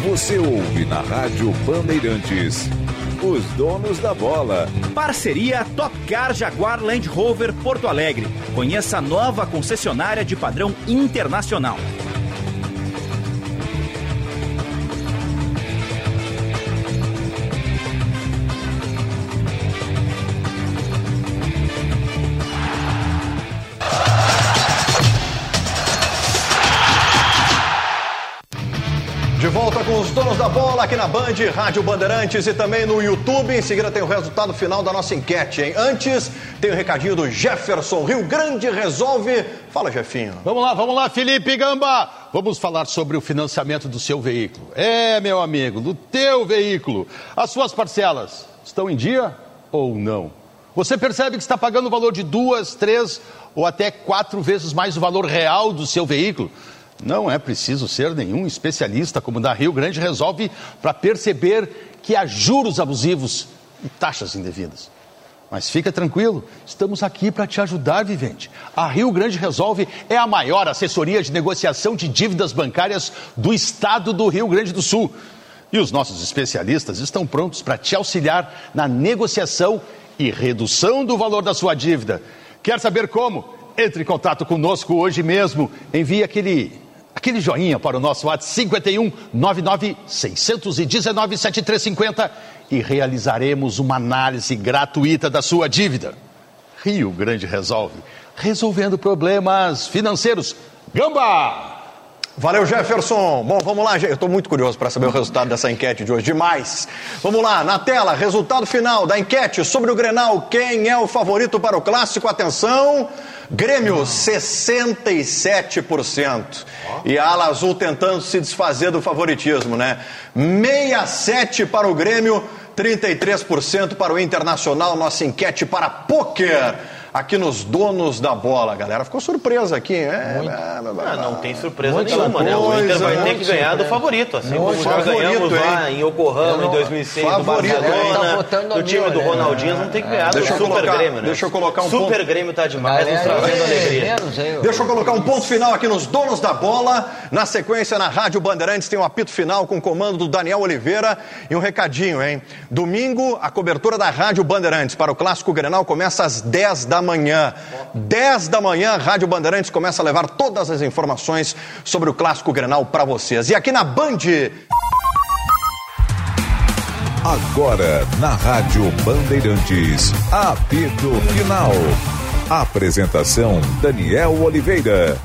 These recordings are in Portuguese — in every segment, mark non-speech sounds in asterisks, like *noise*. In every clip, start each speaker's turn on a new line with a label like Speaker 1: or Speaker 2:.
Speaker 1: Você ouve na Rádio Bandeirantes. Os donos da bola.
Speaker 2: Parceria Top Car Jaguar Land Rover Porto Alegre. Conheça a nova concessionária de padrão internacional.
Speaker 3: Aqui na Band, Rádio Bandeirantes e também no YouTube. Em seguida tem o resultado final da nossa enquete, hein? Antes tem o recadinho do Jefferson. Rio Grande resolve. Fala, Jefinho.
Speaker 4: Vamos lá, vamos lá, Felipe Gamba. Vamos falar sobre o financiamento do seu veículo. É, meu amigo, do teu veículo. As suas parcelas estão em dia ou não? Você percebe que está pagando o valor de duas, três ou até quatro vezes mais o valor real do seu veículo? Não é preciso ser nenhum especialista como da Rio Grande resolve para perceber que há juros abusivos e taxas indevidas. Mas fica tranquilo, estamos aqui para te ajudar, vivente. A Rio Grande Resolve é a maior assessoria de negociação de dívidas bancárias do estado do Rio Grande do Sul. E os nossos especialistas estão prontos para te auxiliar na negociação e redução do valor da sua dívida. Quer saber como? Entre em contato conosco hoje mesmo. Envie aquele aquele joinha para o nosso WhatsApp 51 99 619 7350 e realizaremos uma análise gratuita da sua dívida. Rio Grande Resolve, resolvendo problemas financeiros. Gamba!
Speaker 3: Valeu, Jefferson. Bom, vamos lá, eu estou muito curioso para saber o resultado dessa enquete de hoje. Demais. Vamos lá, na tela, resultado final da enquete sobre o Grenal. Quem é o favorito para o clássico? Atenção. Grêmio, 67%. E a ala azul tentando se desfazer do favoritismo, né? 67% para o Grêmio, 33% para o Internacional. Nossa enquete para pôquer aqui nos donos da bola. A galera ficou surpresa aqui. É,
Speaker 5: é, não, não tem surpresa nenhuma, coisa, né? O Inter vai ter que ganhar do favorito, assim como já ganhamos hein? lá em Yokohama em 2006 favorito, do Barcelona, tá do time do Ronaldinho, vamos ter que ganhar do Super
Speaker 3: colocar,
Speaker 5: Grêmio, né?
Speaker 3: Deixa eu colocar um
Speaker 5: Super
Speaker 3: ponto...
Speaker 5: Grêmio tá demais, nos trazendo alegria.
Speaker 3: Deixa eu colocar um ponto final aqui nos donos da bola. Na sequência, na Rádio Bandeirantes, tem um apito final com o comando do Daniel Oliveira e um recadinho, hein? Domingo, a cobertura da Rádio Bandeirantes para o Clássico Grenal começa às 10 da manhã. 10 da manhã, Rádio Bandeirantes começa a levar todas as informações sobre o Clássico Grenal para vocês. E aqui na Band.
Speaker 1: Agora, na Rádio Bandeirantes, apito final. Apresentação: Daniel Oliveira.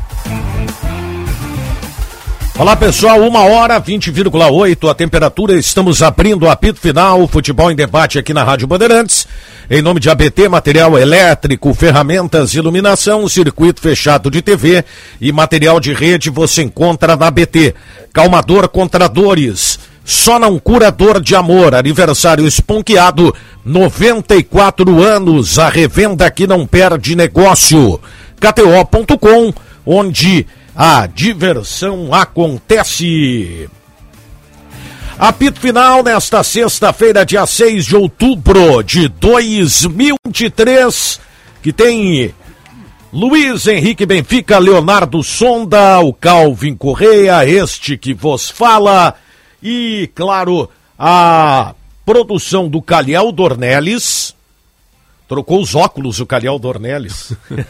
Speaker 6: Olá pessoal, uma hora 20,8 a temperatura. Estamos abrindo o apito final, futebol em debate aqui na Rádio Bandeirantes. Em nome de ABT, material elétrico, ferramentas, iluminação, circuito fechado de TV e material de rede você encontra na ABT. Calmador contra dores. Só não cura dor de amor. Aniversário esponqueado, 94 anos. A revenda que não perde negócio. KTO.com, onde a diversão acontece. Apito final nesta sexta-feira, dia 6 de outubro de 2023, que tem Luiz Henrique Benfica, Leonardo Sonda, o Calvin Correia, este que vos fala, e, claro, a produção do Calhau Dornelles. Trocou os óculos o Calhau Dornelles. *laughs*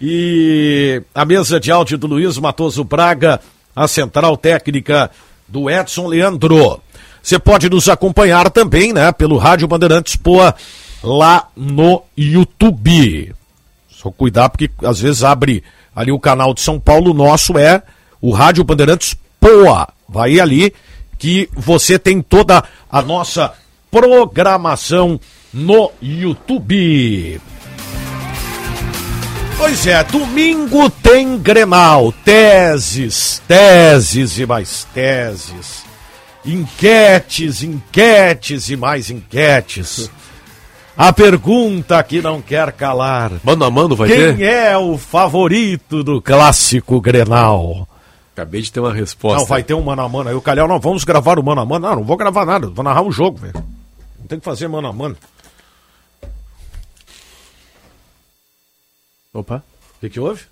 Speaker 6: E a mesa de áudio do Luiz Matoso Braga, a central técnica do Edson Leandro. Você pode nos acompanhar também, né, pelo Rádio Bandeirantes Poa lá no YouTube. Só cuidar porque às vezes abre ali o canal de São Paulo, nosso é o Rádio Bandeirantes Poa. Vai ali que você tem toda a nossa programação no YouTube. Pois é, domingo tem Grenal, teses, teses e mais teses, enquetes, enquetes e mais enquetes. A pergunta que não quer calar.
Speaker 7: Mano a mano vai
Speaker 6: Quem
Speaker 7: ter?
Speaker 6: Quem é o favorito do clássico Grenal?
Speaker 7: Acabei de ter uma resposta.
Speaker 6: Não, vai ter um mano a mano. Aí o Calhau, não, vamos gravar o mano a mano. Não, não vou gravar nada, vou narrar um jogo, velho. Não tem que fazer mano a mano.
Speaker 7: Opa.
Speaker 6: O que, que houve?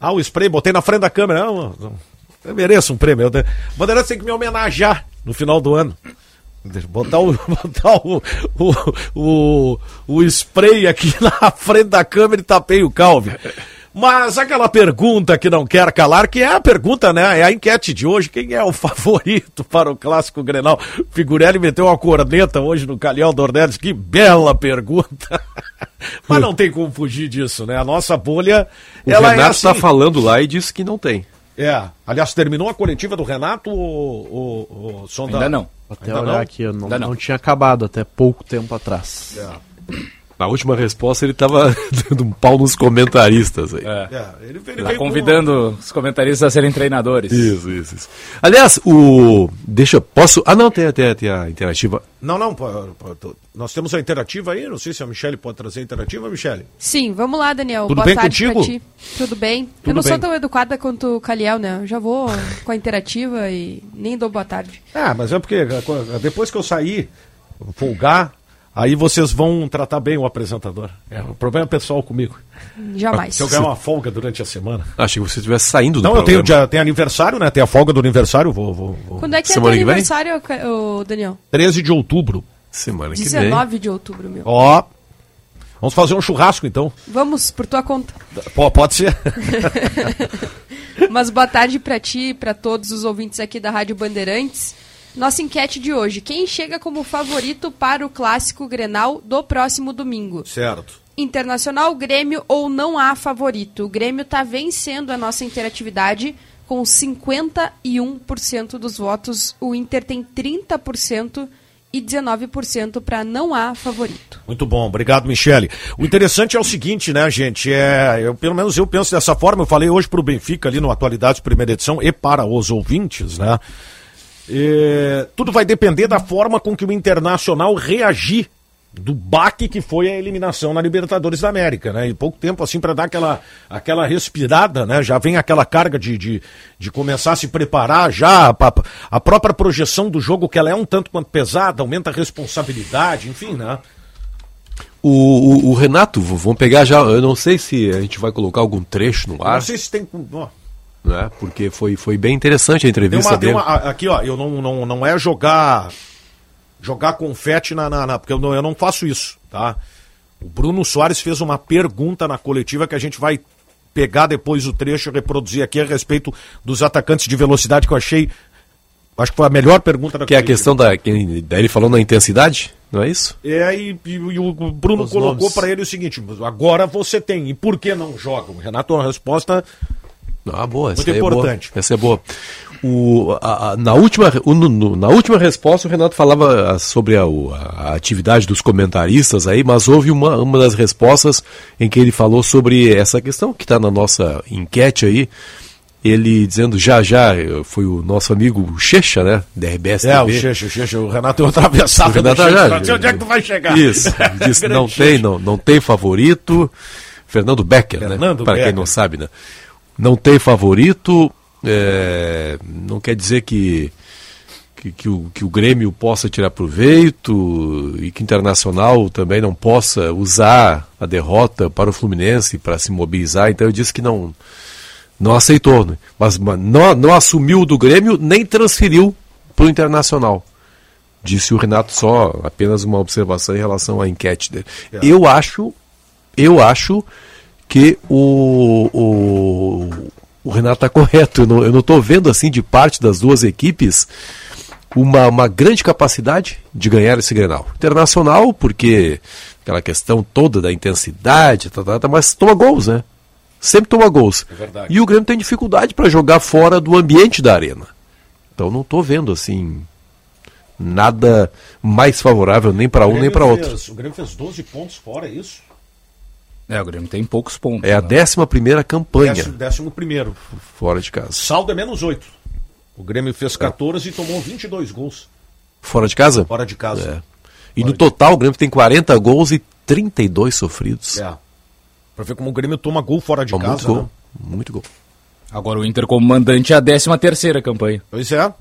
Speaker 6: Ah, o spray, botei na frente da câmera. Não, não. Eu mereço um prêmio. O Bandeirantes tem que me homenagear no final do ano. Botar o, *laughs* botar o, o, o, o spray aqui *laughs* na frente da câmera e tapei o calve. Mas aquela pergunta que não quer calar, que é a pergunta, né? É a enquete de hoje. Quem é o *laughs* favorito para o clássico Grenal? Figurelli meteu uma corneta hoje no Calhão Dornelis. Que bela pergunta. *laughs* Mas não tem como fugir disso, né? A nossa bolha.
Speaker 7: O ela Renato está é assim... falando lá e disse que não tem.
Speaker 6: É. Aliás, terminou a coletiva do Renato ou, ou, ou
Speaker 8: Sonda... Ainda não. Até Ainda olhar não? aqui, eu não, não. não tinha acabado até pouco tempo atrás.
Speaker 7: É. Na última resposta ele estava *laughs* dando um pau nos comentaristas aí. É.
Speaker 8: É, ele, ele tá convidando com... os comentaristas a serem treinadores.
Speaker 7: Isso, isso, isso. Aliás, o. Deixa. Posso. Ah, não, tem, tem, tem a interativa.
Speaker 6: Não, não. Nós temos a interativa aí. Não sei se a Michelle pode trazer a interativa, Michelle.
Speaker 9: Sim, vamos lá, Daniel.
Speaker 6: Tudo Boa bem tarde contigo? ti.
Speaker 9: Tudo bem. Tudo eu não bem. sou tão educada quanto o Caliel, né? Eu já vou com a interativa e nem dou boa tarde.
Speaker 6: Ah, mas é porque depois que eu sair, folgar Aí vocês vão tratar bem o apresentador. É, o problema é pessoal comigo.
Speaker 9: Jamais.
Speaker 6: Se eu ganhar uma folga durante a semana.
Speaker 7: Achei que você estivesse saindo do
Speaker 6: Não, programa. eu tenho, já, tem aniversário, né? Tem a folga do aniversário. Vou, vou, vou.
Speaker 9: Quando é que semana é teu aniversário, o Daniel?
Speaker 6: 13 de outubro.
Speaker 7: Semana que
Speaker 9: 19 vem. 19 de outubro, meu.
Speaker 6: Ó. Vamos fazer um churrasco, então.
Speaker 9: Vamos, por tua conta.
Speaker 6: P pode ser. *laughs*
Speaker 9: Mas boa tarde para ti e para todos os ouvintes aqui da Rádio Bandeirantes. Nossa enquete de hoje: quem chega como favorito para o clássico Grenal do próximo domingo?
Speaker 6: Certo.
Speaker 9: Internacional, Grêmio ou não há favorito? O Grêmio está vencendo a nossa interatividade com 51% dos votos. O Inter tem 30% e 19% para não há favorito.
Speaker 6: Muito bom, obrigado, Michele. O interessante é o seguinte, né, gente? É, eu, pelo menos eu penso dessa forma. Eu falei hoje para o Benfica ali no Atualidades Primeira Edição e para os ouvintes, né? É, tudo vai depender da forma com que o Internacional reagir do baque que foi a eliminação na Libertadores da América, né? E pouco tempo assim para dar aquela, aquela respirada, né? Já vem aquela carga de, de, de começar a se preparar já, a, a própria projeção do jogo que ela é um tanto quanto pesada, aumenta a responsabilidade, enfim, né?
Speaker 7: O, o, o Renato, vamos pegar já, eu não sei se a gente vai colocar algum trecho no ar.
Speaker 6: Não sei se tem
Speaker 7: né? Porque foi, foi bem interessante a entrevista uma, dele. Uma,
Speaker 6: aqui, ó, eu não, não, não é jogar jogar confete na, na, na porque eu não, eu não faço isso, tá? O Bruno Soares fez uma pergunta na coletiva que a gente vai pegar depois o trecho e reproduzir aqui a respeito dos atacantes de velocidade que eu achei acho que foi a melhor pergunta
Speaker 7: da Que coletiva. é a questão da que ele falou na intensidade, não é isso?
Speaker 6: É, e, e, e o Bruno Os colocou para ele o seguinte: agora você tem, e por que não joga? O Renato, uma resposta
Speaker 7: ah, boa. Muito essa importante. É boa. Essa é boa. O, a, a, na, última, o, no, na última resposta, o Renato falava ah, sobre a, a, atividade dos comentaristas aí, mas houve uma, uma das respostas em que ele falou sobre essa questão que está na nossa enquete aí. Ele dizendo já já, foi o nosso amigo Checha, né? Da RBS
Speaker 6: É, TV. o Checha, o Checha, o Renato é atravessado. O
Speaker 7: Renato já,
Speaker 6: já, onde é que tu vai chegar?
Speaker 7: Isso, *laughs* disse, não tem, não, não tem favorito. Fernando Becker, né? Fernando né? Para quem não sabe, né? Não tem favorito, é, não quer dizer que, que, que, o, que o Grêmio possa tirar proveito e que o Internacional também não possa usar a derrota para o Fluminense para se mobilizar. Então eu disse que não, não aceitou, né? mas, mas não, não assumiu do Grêmio nem transferiu para o Internacional. Disse o Renato só apenas uma observação em relação à enquete dele. É. Eu acho, eu acho que o, o, o Renato está correto. Eu não estou vendo assim de parte das duas equipes uma, uma grande capacidade de ganhar esse Grenal. Internacional, porque aquela questão toda da intensidade, tá, tá, tá, mas toma gols, né? Sempre toma gols. É e o Grêmio tem dificuldade para jogar fora do ambiente da arena. Então não estou vendo assim nada mais favorável nem para um nem para outro.
Speaker 6: O Grêmio fez 12 pontos fora, é isso?
Speaker 8: É, o Grêmio tem poucos pontos.
Speaker 7: É a né? décima primeira campanha. Décimo,
Speaker 6: décimo primeiro.
Speaker 7: Fora de casa.
Speaker 6: Saldo é menos 8. O Grêmio fez 14 é. e tomou 22 gols.
Speaker 7: Fora de casa?
Speaker 6: Fora de casa.
Speaker 7: É. E Fora no total o Grêmio tem 40 gols e 32 sofridos.
Speaker 6: É. Pra ver como o Grêmio toma gol fora de casa.
Speaker 7: Muito gol. Né? Muito gol.
Speaker 8: Agora o Inter como mandante é a 13 terceira campanha.
Speaker 6: Pois é.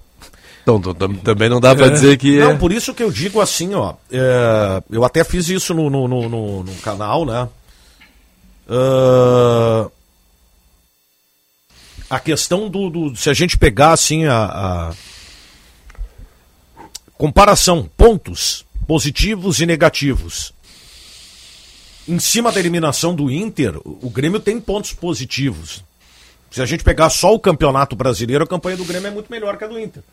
Speaker 7: Então, também não dá para dizer que.
Speaker 6: Não, por isso que eu digo assim, ó. É, eu até fiz isso no, no, no, no canal, né? Uh, a questão do, do, Se a gente pegar assim a, a comparação, pontos positivos e negativos. Em cima da eliminação do Inter, o Grêmio tem pontos positivos. Se a gente pegar só o campeonato brasileiro, a campanha do Grêmio é muito melhor que a do Inter.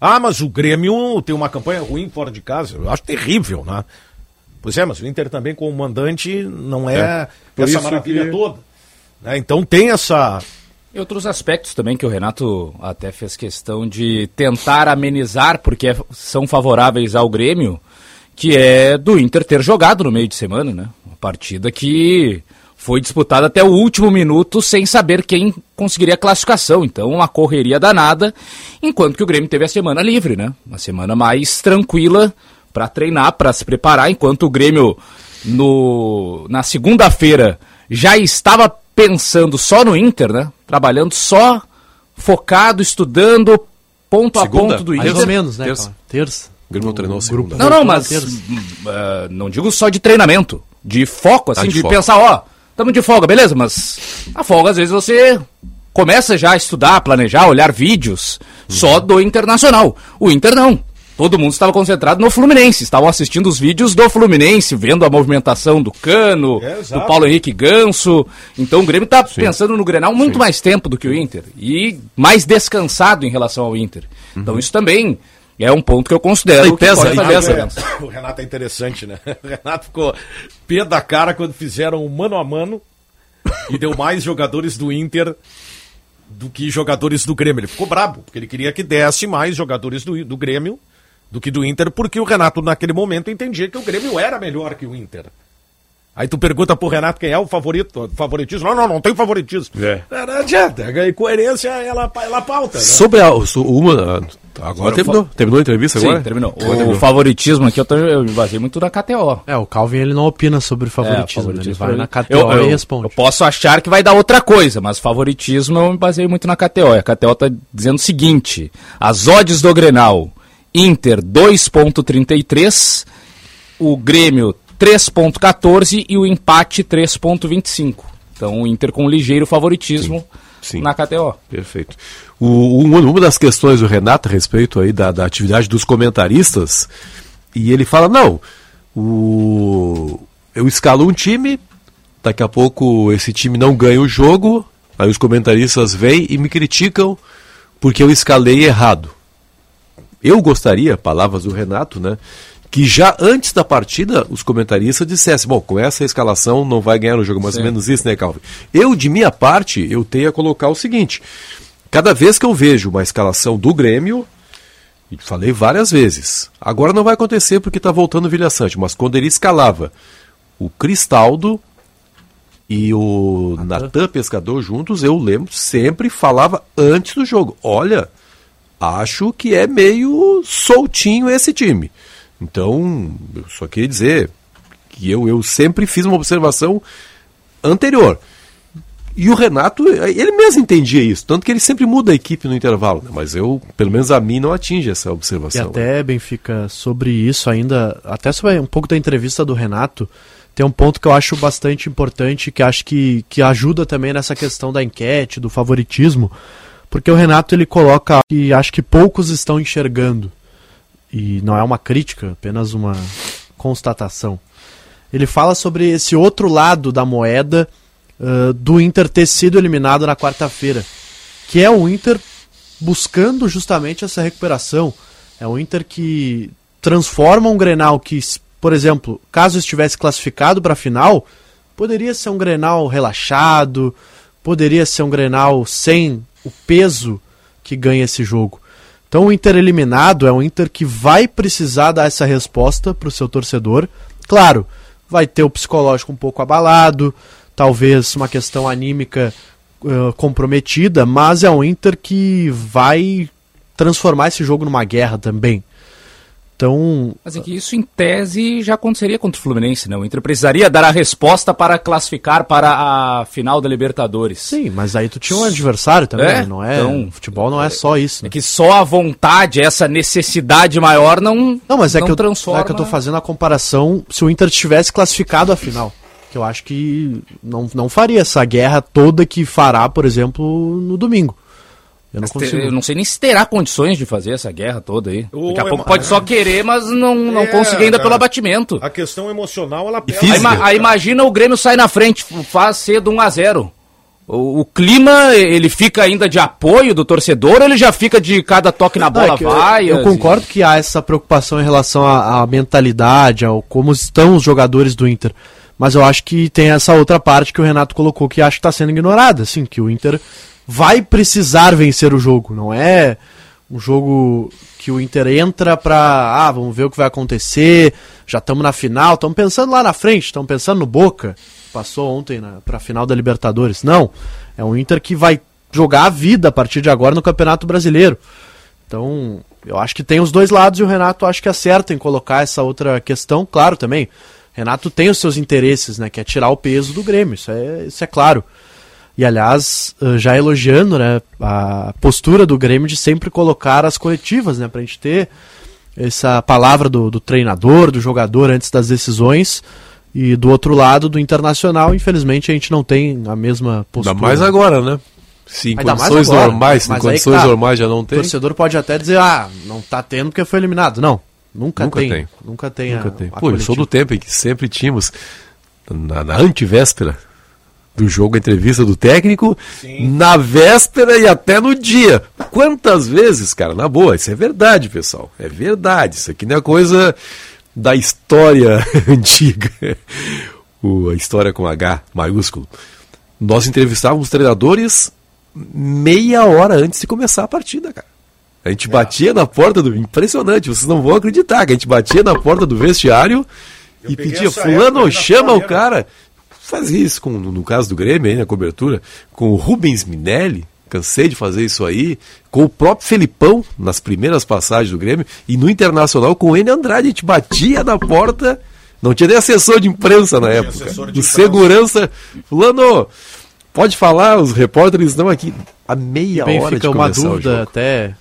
Speaker 6: Ah, mas o Grêmio tem uma campanha ruim fora de casa. Eu acho terrível, né? Pois é, mas o Inter também como mandante não é, é essa maravilha que... toda. Né? Então tem essa,
Speaker 10: e outros aspectos também que o Renato até fez questão de tentar amenizar, porque é, são favoráveis ao Grêmio, que é do Inter ter jogado no meio de semana, né? Uma partida que foi disputada até o último minuto sem saber quem conseguiria a classificação. Então, uma correria danada, enquanto que o Grêmio teve a semana livre, né? Uma semana mais tranquila para treinar, para se preparar, enquanto o Grêmio no, na segunda-feira já estava pensando só no Inter, né? Trabalhando só focado, estudando ponto segunda, a ponto do Inter.
Speaker 8: Mais ou menos, né?
Speaker 10: Terça.
Speaker 8: Terça.
Speaker 10: O Grêmio treinou segunda. Não, não, mas uh, não digo só de treinamento, de foco, assim, ah, de, de foco. pensar, ó, estamos de folga, beleza, mas a folga às vezes você começa já a estudar, planejar, olhar vídeos uhum. só do Internacional. O Inter não. Todo mundo estava concentrado no Fluminense, estavam assistindo os vídeos do Fluminense, vendo a movimentação do Cano, é, do Paulo Henrique Ganso. Então o Grêmio está pensando no Grenal muito Sim. mais tempo do que o Inter e mais descansado em relação ao Inter. Então, uhum. Então isso também é um ponto que eu considero
Speaker 6: e pesa, que pesa. É, *laughs* o Renato é interessante, né? O Renato ficou pé da cara quando fizeram o mano a mano e deu mais jogadores do Inter do que jogadores do Grêmio. Ele ficou brabo, porque ele queria que desse mais jogadores do, do Grêmio do que do Inter, porque o Renato, naquele momento, entendia que o Grêmio era melhor que o Inter. Aí tu pergunta pro Renato quem é o favorito, favoritismo. Não, não, não tem favoritismo. É. Não adianta, a coerência ela, ela pauta. Né?
Speaker 7: Sobre a, uma. Agora terminou. Terminou a entrevista
Speaker 10: Sim,
Speaker 7: agora?
Speaker 10: terminou. O, o, favoritismo aqui eu, tô, eu me basei muito na KTO.
Speaker 8: É, o Calvin ele não opina sobre favoritismo. É, favoritismo ele vai na KTO
Speaker 10: eu, eu,
Speaker 8: e responde.
Speaker 10: Eu posso achar que vai dar outra coisa, mas favoritismo eu me basei muito na KTO. A KTO tá dizendo o seguinte: as odds do Grenal Inter 2.33, o Grêmio 3.14 e o empate 3.25. Então o Inter com um ligeiro favoritismo Sim. Sim. na KTO.
Speaker 7: Perfeito. O, uma das questões do Renato a respeito aí da, da atividade dos comentaristas, e ele fala, não, o, eu escalo um time, daqui a pouco esse time não ganha o jogo, aí os comentaristas vêm e me criticam porque eu escalei errado. Eu gostaria, palavras do Renato, né? Que já antes da partida os comentaristas dissessem: bom, com essa escalação não vai ganhar o jogo, mais ou menos isso, né, Calvin? Eu, de minha parte, eu tenho a colocar o seguinte: cada vez que eu vejo uma escalação do Grêmio, e falei várias vezes, agora não vai acontecer porque está voltando o Vilha Sante, mas quando ele escalava o Cristaldo e o Natan Pescador juntos, eu lembro, sempre falava antes do jogo: olha acho que é meio soltinho esse time. Então, eu só queria dizer que eu, eu sempre fiz uma observação anterior. E o Renato, ele mesmo entendia isso, tanto que ele sempre muda a equipe no intervalo, né? mas eu, pelo menos a mim, não atinge essa observação.
Speaker 8: E até, Benfica, sobre isso ainda, até sobre um pouco da entrevista do Renato, tem um ponto que eu acho bastante importante, que acho que, que ajuda também nessa questão da enquete, do favoritismo, porque o Renato ele coloca que acho que poucos estão enxergando. E não é uma crítica, apenas uma constatação. Ele fala sobre esse outro lado da moeda uh, do Inter ter sido eliminado na quarta-feira, que é o Inter buscando justamente essa recuperação. É o Inter que transforma um Grenal que, por exemplo, caso estivesse classificado para a final, poderia ser um Grenal relaxado, poderia ser um Grenal sem o peso que ganha esse jogo. Então o Inter eliminado é um Inter que vai precisar dar essa resposta para o seu torcedor. Claro, vai ter o psicológico um pouco abalado, talvez uma questão anímica uh, comprometida, mas é um Inter que vai transformar esse jogo numa guerra também. Então.
Speaker 10: Mas é que isso, em tese, já aconteceria contra o Fluminense, não? O Inter precisaria dar a resposta para classificar para a final da Libertadores.
Speaker 8: Sim, mas aí tu tinha um adversário também, é? não é? Então, futebol não é, é só isso.
Speaker 10: Né? É que só a vontade, essa necessidade maior não.
Speaker 8: Não, mas é não que eu, transforma... é que eu tô fazendo a comparação se o Inter tivesse classificado a final. Que eu acho que não, não faria essa guerra toda que fará, por exemplo, no domingo.
Speaker 10: Eu não, consigo. eu não sei nem se terá condições de fazer essa guerra toda aí. Daqui a pouco pode só querer, mas não, não é, conseguir ainda cara, pelo abatimento.
Speaker 6: A questão emocional, ela
Speaker 10: pega. Aí, aí, imagina o Grêmio sai na frente, faz cedo 1 a 0 o, o, clima, ele fica ainda de apoio do torcedor ou ele já fica de cada toque na bola é vai?
Speaker 8: Eu, eu concordo que há essa preocupação em relação à, à mentalidade, ao como estão os jogadores do Inter. Mas eu acho que tem essa outra parte que o Renato colocou que acho que está sendo ignorada, assim, que o Inter vai precisar vencer o jogo, não é um jogo que o Inter entra para, ah, vamos ver o que vai acontecer, já estamos na final, estamos pensando lá na frente, estamos pensando no Boca, passou ontem para a final da Libertadores. Não, é um Inter que vai jogar a vida a partir de agora no Campeonato Brasileiro. Então, eu acho que tem os dois lados e o Renato acho que acerta em colocar essa outra questão, claro também. Renato tem os seus interesses, né, que é tirar o peso do Grêmio, isso é, isso é claro. E aliás, eh, já elogiando né, a postura do Grêmio de sempre colocar as coletivas, né, para a gente ter essa palavra do, do, treinador, do jogador antes das decisões. E do outro lado, do Internacional, infelizmente a gente não tem a mesma postura.
Speaker 7: Ainda mais agora, né? Se em condições agora, normais, em condições tá, normais já não tem.
Speaker 8: O torcedor pode até dizer, ah, não tá tendo porque foi eliminado. Não, nunca, nunca tem, tem. Nunca tem. Nunca a,
Speaker 7: tem. A Pô, eu sou do tempo em que sempre tínhamos, na, na antivéspera, do jogo, a entrevista do técnico, Sim. na véspera e até no dia. Quantas vezes, cara, na boa, isso é verdade, pessoal. É verdade. Isso aqui não é coisa da história *laughs* antiga. O, a história com H maiúsculo. Nós entrevistávamos treinadores meia hora antes de começar a partida, cara. A gente é. batia na porta do. Impressionante, vocês não vão acreditar, que a gente batia na porta do vestiário Eu e pedia, fulano, chama o cara fazia isso com, no caso do Grêmio, aí, na cobertura, com o Rubens Minelli, cansei de fazer isso aí, com o próprio Felipão, nas primeiras passagens do Grêmio, e no Internacional com o N. Andrade, a gente batia na porta, não tinha nem assessor de imprensa na época, de, de segurança, fulano, pode falar, os repórteres estão aqui, a meia bem, hora fica de uma dúvida
Speaker 8: até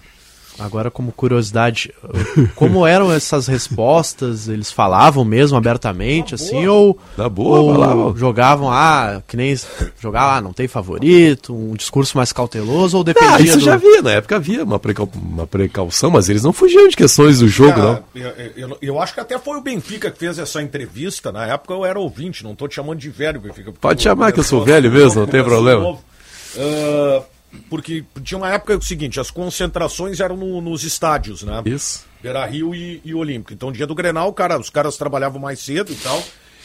Speaker 8: Agora, como curiosidade, *laughs* como eram essas respostas? Eles falavam mesmo abertamente, assim, ou,
Speaker 7: da boa, ou
Speaker 8: jogavam, ah, que nem jogar, ah, não tem favorito, um discurso mais cauteloso, ou dependia ah,
Speaker 7: isso do... já havia, na época havia uma, precau... uma precaução, mas eles não fugiam de questões do jogo, não.
Speaker 6: Eu, eu, eu, acho que até foi o Benfica que fez essa entrevista, na época eu era ouvinte, não estou te chamando de velho, Benfica.
Speaker 7: Pode chamar que eu sou velho mesmo, *laughs* não tem problema.
Speaker 6: Uh, porque tinha uma época o seguinte, as concentrações eram no, nos estádios, né?
Speaker 7: Isso.
Speaker 6: Beira Rio e, e Olímpico. Então, dia do Grenal, cara, os caras trabalhavam mais cedo e tal.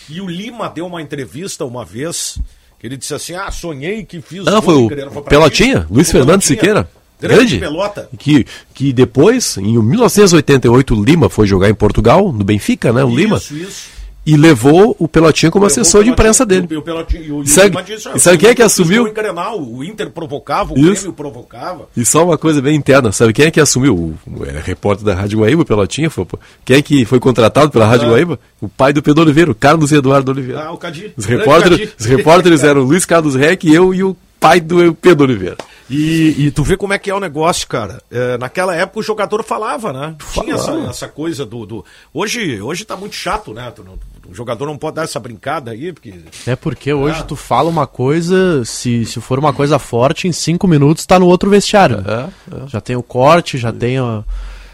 Speaker 6: E o Lima deu uma entrevista uma vez, que ele disse assim: Ah, sonhei que fiz.
Speaker 7: Ah, foi o foi Pelotinha? Luiz Fernando Siqueira? Grande, grande
Speaker 6: pelota.
Speaker 7: Que, que depois, em 1988, o Lima foi jogar em Portugal, no Benfica, né? O isso, Lima. Isso, isso e levou o Pelotinha como levou assessor de imprensa dele. O, o o, sabe, disse, e sabe quem é que assumiu?
Speaker 6: O, Inter provocava, o Isso. Grêmio provocava.
Speaker 7: E só uma coisa bem interna, sabe quem é que assumiu? O, era repórter da Rádio Guaíba, o Pelotinha. Foi, quem é que foi contratado pela Rádio ah. Guaíba? O pai do Pedro Oliveira, o Carlos Eduardo Oliveira.
Speaker 6: Ah, o Cadi.
Speaker 7: Os repórteres, os repórteres eram Luiz Carlos Reck, eu e o pai do Pedro Oliveira.
Speaker 6: E, e, tu vê como é que é o negócio, cara. É, naquela época o jogador falava, né? Tinha essa, essa, coisa do, do. Hoje, hoje tá muito chato, né? Tu, o jogador não pode dar essa brincada aí, porque.
Speaker 8: É porque hoje é. tu fala uma coisa, se, se for uma coisa forte, em cinco minutos tá no outro vestiário. É, é. Já tem o corte, já tem a.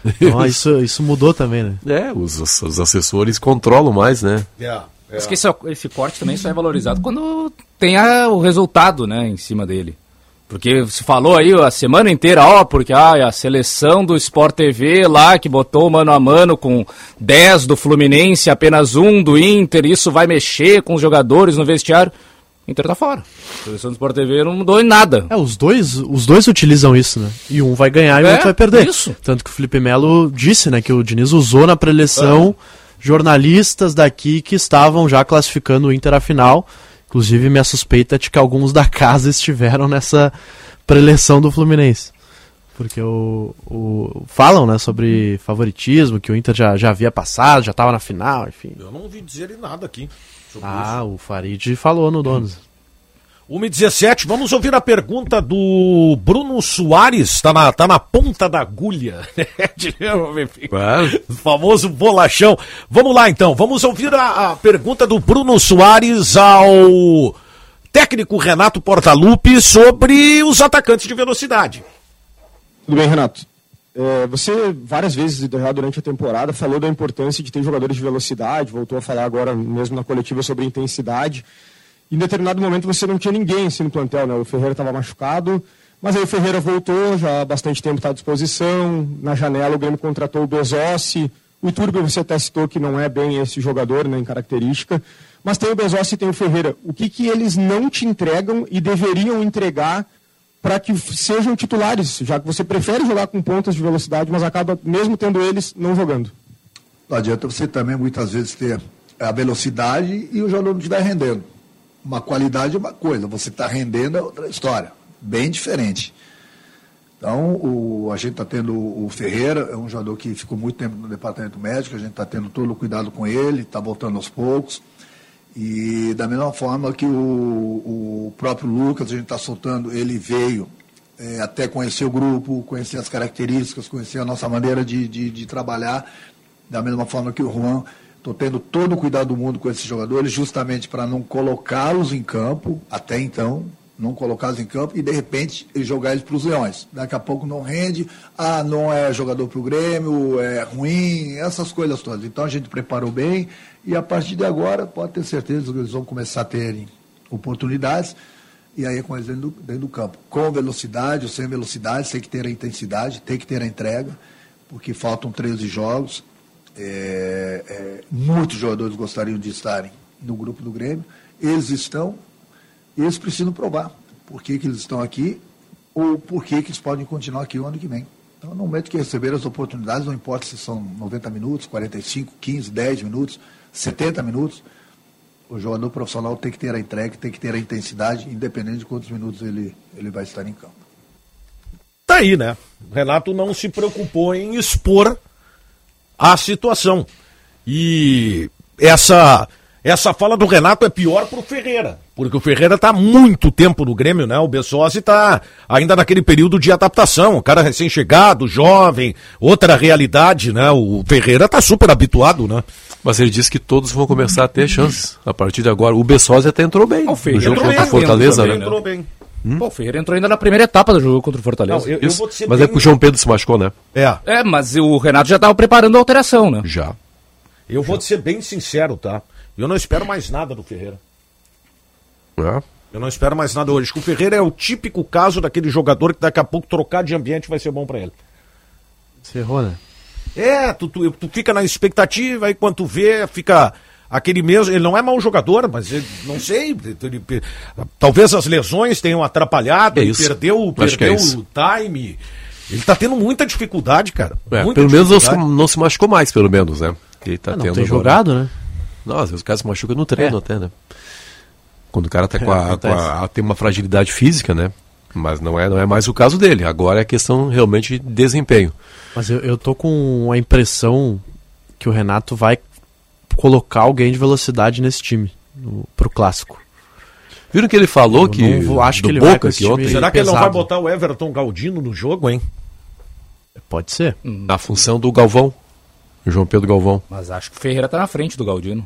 Speaker 8: Então, *laughs* isso, isso mudou também, né?
Speaker 7: É, os, os assessores controlam mais, né?
Speaker 10: É. É. Mas que esse, esse corte também só é valorizado quando tem a, o resultado, né, em cima dele. Porque se falou aí a semana inteira, ó, porque ah, a seleção do Sport TV lá que botou mano a mano com 10 do Fluminense, apenas um do Inter, isso vai mexer com os jogadores no vestiário. O Inter tá fora. A seleção do Sport TV não mudou em nada.
Speaker 8: É, os dois, os dois utilizam isso, né? E um vai ganhar e o é, outro vai perder. Isso. Tanto que o Felipe Melo disse, né, que o Diniz usou na preleção jornalistas daqui que estavam já classificando o Inter à final Inclusive, minha suspeita é de que alguns da casa estiveram nessa preleção do Fluminense. Porque o, o, falam né, sobre favoritismo, que o Inter já, já havia passado, já estava na final, enfim.
Speaker 6: Eu não ouvi dizer nada aqui.
Speaker 8: ah, isso. o Farid falou no Donos.
Speaker 6: 1h17, vamos ouvir a pergunta do Bruno Soares, tá na, tá na ponta da agulha, *laughs* o famoso bolachão. Vamos lá então, vamos ouvir a, a pergunta do Bruno Soares ao técnico Renato Portaluppi sobre os atacantes de velocidade.
Speaker 11: Tudo bem, Renato. É, você, várias vezes durante a temporada, falou da importância de ter jogadores de velocidade, voltou a falar agora mesmo na coletiva sobre intensidade. Em determinado momento você não tinha ninguém assim no plantel, né? O Ferreira estava machucado, mas aí o Ferreira voltou, já há bastante tempo está à disposição. Na janela o Grêmio contratou o Bezossi. O Iturbe você até citou que não é bem esse jogador, né, em característica. Mas tem o Bezossi e tem o Ferreira. O que, que eles não te entregam e deveriam entregar para que sejam titulares, já que você prefere jogar com pontas de velocidade, mas acaba, mesmo tendo eles, não jogando.
Speaker 12: Não adianta você também, muitas vezes, ter a velocidade e o jogador não estiver rendendo. Uma qualidade é uma coisa, você está rendendo é outra história, bem diferente. Então, o, a gente está tendo o Ferreira, é um jogador que ficou muito tempo no departamento médico, a gente está tendo todo o cuidado com ele, está voltando aos poucos. E da mesma forma que o, o próprio Lucas, a gente está soltando, ele veio é, até conhecer o grupo, conhecer as características, conhecer a nossa maneira de, de, de trabalhar. Da mesma forma que o Juan, estou tendo todo o cuidado do mundo com esses jogadores, justamente para não colocá-los em campo, até então, não colocá-los em campo e de repente jogar eles para os leões. Daqui a pouco não rende, ah, não é jogador para o Grêmio, é ruim, essas coisas todas. Então a gente preparou bem, e a partir de agora, pode ter certeza que eles vão começar a terem oportunidades. E aí é com eles dentro do, dentro do campo. Com velocidade ou sem velocidade, tem que ter a intensidade, tem que ter a entrega, porque faltam 13 jogos. É, é, muitos jogadores gostariam de estarem no grupo do Grêmio. Eles estão, eles precisam provar por que, que eles estão aqui ou por que, que eles podem continuar aqui o ano que vem. Então, no momento que receber as oportunidades, não importa se são 90 minutos, 45, 15, 10 minutos, 70 minutos, o jogador profissional tem que ter a entrega, tem que ter a intensidade, independente de quantos minutos ele, ele vai estar em campo.
Speaker 6: Tá aí, né? O Renato não se preocupou em expor a situação. E essa essa fala do Renato é pior pro Ferreira, porque o Ferreira tá muito tempo no Grêmio, né? O Bessossi tá ainda naquele período de adaptação, o cara recém-chegado, jovem, outra realidade, né? O Ferreira tá super habituado, né?
Speaker 7: Mas ele disse que todos vão começar a ter chances a partir de agora. O Bessossi até entrou bem
Speaker 10: o
Speaker 7: no
Speaker 10: jogo
Speaker 7: contra o Fortaleza, né? Entrou
Speaker 10: bem. Hum? Pô, o Ferreira entrou ainda na primeira etapa do jogo contra o Fortaleza. Não, eu,
Speaker 7: eu mas bem... é que o João Pedro se machucou, né?
Speaker 10: É. É, mas o Renato já estava preparando a alteração, né?
Speaker 6: Já. Eu vou ser bem sincero, tá? Eu não espero mais nada do Ferreira. É. Eu não espero mais nada hoje. O Ferreira é o típico caso daquele jogador que daqui a pouco trocar de ambiente vai ser bom para ele.
Speaker 8: Você errou, né?
Speaker 6: É, tu, tu, tu, fica na expectativa, aí quando tu vê, fica aquele mesmo. Ele não é mau jogador, mas ele, não sei. Ele, talvez as lesões tenham atrapalhado, é ele perdeu, perdeu é o time. Ele tá tendo muita dificuldade, cara.
Speaker 7: É, muita pelo menos não, não se machucou mais, pelo menos, né? Ele tá
Speaker 8: ah,
Speaker 7: não, tendo
Speaker 8: tem agora... jogado, né?
Speaker 7: Não, às vezes o cara se machuca no treino é. até, né? Quando o cara tá com, a, com a, tem uma fragilidade física, né? Mas não é, não é mais o caso dele. Agora é questão realmente de desempenho.
Speaker 8: Mas eu, eu tô com a impressão que o Renato vai colocar alguém de velocidade nesse time, no, pro clássico.
Speaker 7: Viram que ele falou eu que.
Speaker 8: Não, acho que ele Boca, vai que
Speaker 6: ontem, Será que ele não vai botar o Everton Galdino no jogo, hein?
Speaker 8: Pode ser.
Speaker 7: Na função do Galvão. João Pedro Galvão.
Speaker 10: Mas acho que o Ferreira tá na frente do Galdino.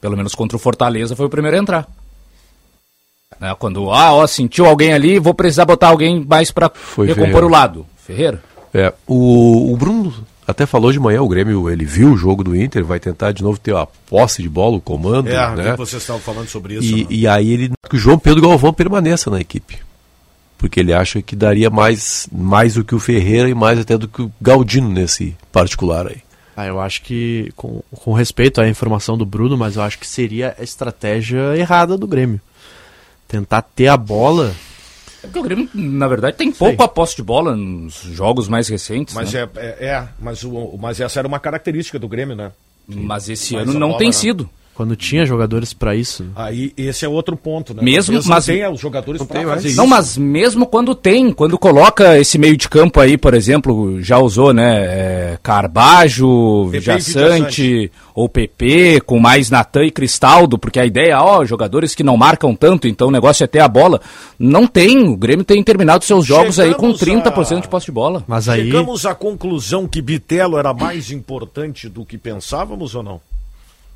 Speaker 10: Pelo menos contra o Fortaleza foi o primeiro a entrar. É, quando, ah, ó, sentiu alguém ali, vou precisar botar alguém mais para recompor Ferreira. o lado. Ferreira.
Speaker 7: É, o, o Bruno até falou de manhã, o Grêmio, ele viu o jogo do Inter, vai tentar de novo ter a posse de bola, o comando. É, né?
Speaker 6: vocês estavam falando sobre isso.
Speaker 7: E, né? e aí ele que o João Pedro Galvão permaneça na equipe. Porque ele acha que daria mais, mais do que o Ferreira e mais até do que o Galdino nesse particular aí.
Speaker 8: Ah, eu acho que, com, com respeito à informação do Bruno, mas eu acho que seria a estratégia errada do Grêmio. Tentar ter a bola.
Speaker 10: É porque o Grêmio, na verdade, tem pouco a posse de bola nos jogos mais recentes.
Speaker 6: Mas,
Speaker 10: né?
Speaker 6: é, é, é, mas, o, mas essa era uma característica do Grêmio, né?
Speaker 10: Mas esse ano não bola, tem né? sido.
Speaker 8: Quando tinha jogadores para isso.
Speaker 6: Aí esse é outro ponto, né?
Speaker 10: Mesmo, mas
Speaker 6: tem os jogadores para
Speaker 10: fazer isso. Não, mas mesmo quando tem, quando coloca esse meio de campo aí, por exemplo, já usou, né, é, Carbajo, Vijaçante ou PP, com mais Natan e Cristaldo, porque a ideia, ó, jogadores que não marcam tanto, então o negócio é ter a bola. Não tem, o Grêmio tem terminado seus jogos Chegamos aí com 30% a... de posse de bola.
Speaker 6: Mas aí... Chegamos à conclusão que Bitelo era mais importante do que pensávamos ou não?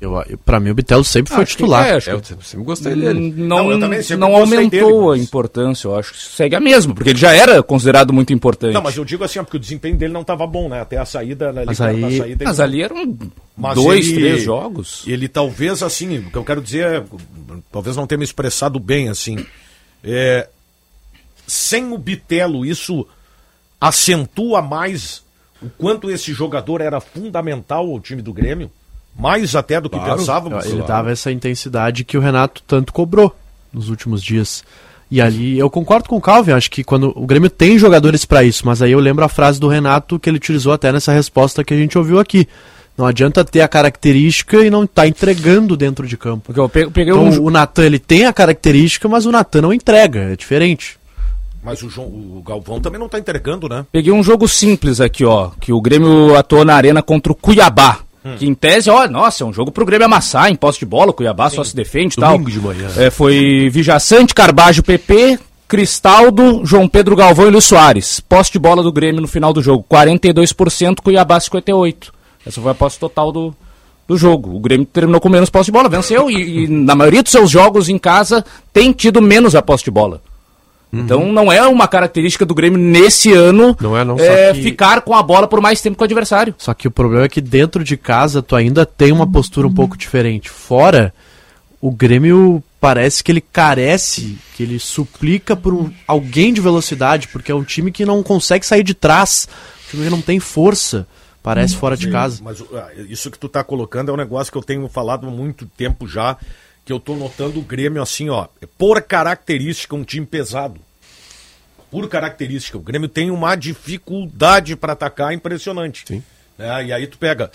Speaker 8: Eu, eu, pra mim, o Bitelo sempre foi titular.
Speaker 10: É,
Speaker 8: acho
Speaker 10: eu
Speaker 7: sempre gostei dele.
Speaker 10: Não, não, não aumentou dele, mas... a importância, eu acho. Segue a mesma, porque ele já era considerado muito importante.
Speaker 6: Não, mas eu digo assim, porque o desempenho dele não estava bom, né? Até a saída.
Speaker 10: Mas, aí... saída, mas ali eram mas dois, ele, três jogos.
Speaker 6: Ele talvez, assim, o que eu quero dizer é. Talvez não tenha me expressado bem, assim. É, sem o Bitelo, isso acentua mais o quanto esse jogador era fundamental ao time do Grêmio? Mais até do que claro, pensávamos.
Speaker 8: Ele dava essa intensidade que o Renato tanto cobrou nos últimos dias. E ali eu concordo com o Calvin, acho que quando o Grêmio tem jogadores para isso, mas aí eu lembro a frase do Renato que ele utilizou até nessa resposta que a gente ouviu aqui. Não adianta ter a característica e não estar tá entregando dentro de campo. Porque eu peguei então, um... o Natan ele tem a característica, mas o Natan não entrega, é diferente.
Speaker 6: Mas o, João, o Galvão também não está entregando, né?
Speaker 10: Peguei um jogo simples aqui, ó, que o Grêmio atuou na arena contra o Cuiabá. Hum. Que em tese, ó, nossa, é um jogo pro Grêmio amassar em posse de bola, o Cuiabá Sim. só se defende e tal.
Speaker 6: de manhã.
Speaker 10: É, foi Vijaçante, Carbajo, PP, Cristaldo, João Pedro Galvão e Luiz Soares. Posse de bola do Grêmio no final do jogo, 42%, Cuiabá 58%. Essa foi a posse total do, do jogo. O Grêmio terminou com menos posse de bola, venceu e, e na maioria dos seus jogos em casa tem tido menos a posse de bola. Uhum. Então não é uma característica do Grêmio nesse ano
Speaker 8: não é, não,
Speaker 10: é, que... ficar com a bola por mais tempo que o adversário.
Speaker 8: Só que o problema é que dentro de casa tu ainda tem uma postura um pouco diferente. Fora, o Grêmio parece que ele carece, que ele suplica por um, alguém de velocidade, porque é um time que não consegue sair de trás, um time que não tem força. Parece fora de casa.
Speaker 6: Mas ah, isso que tu está colocando é um negócio que eu tenho falado há muito tempo já que eu tô notando o Grêmio assim, ó, por característica um time pesado. Por característica, o Grêmio tem uma dificuldade para atacar impressionante. Sim. Né? E aí tu pega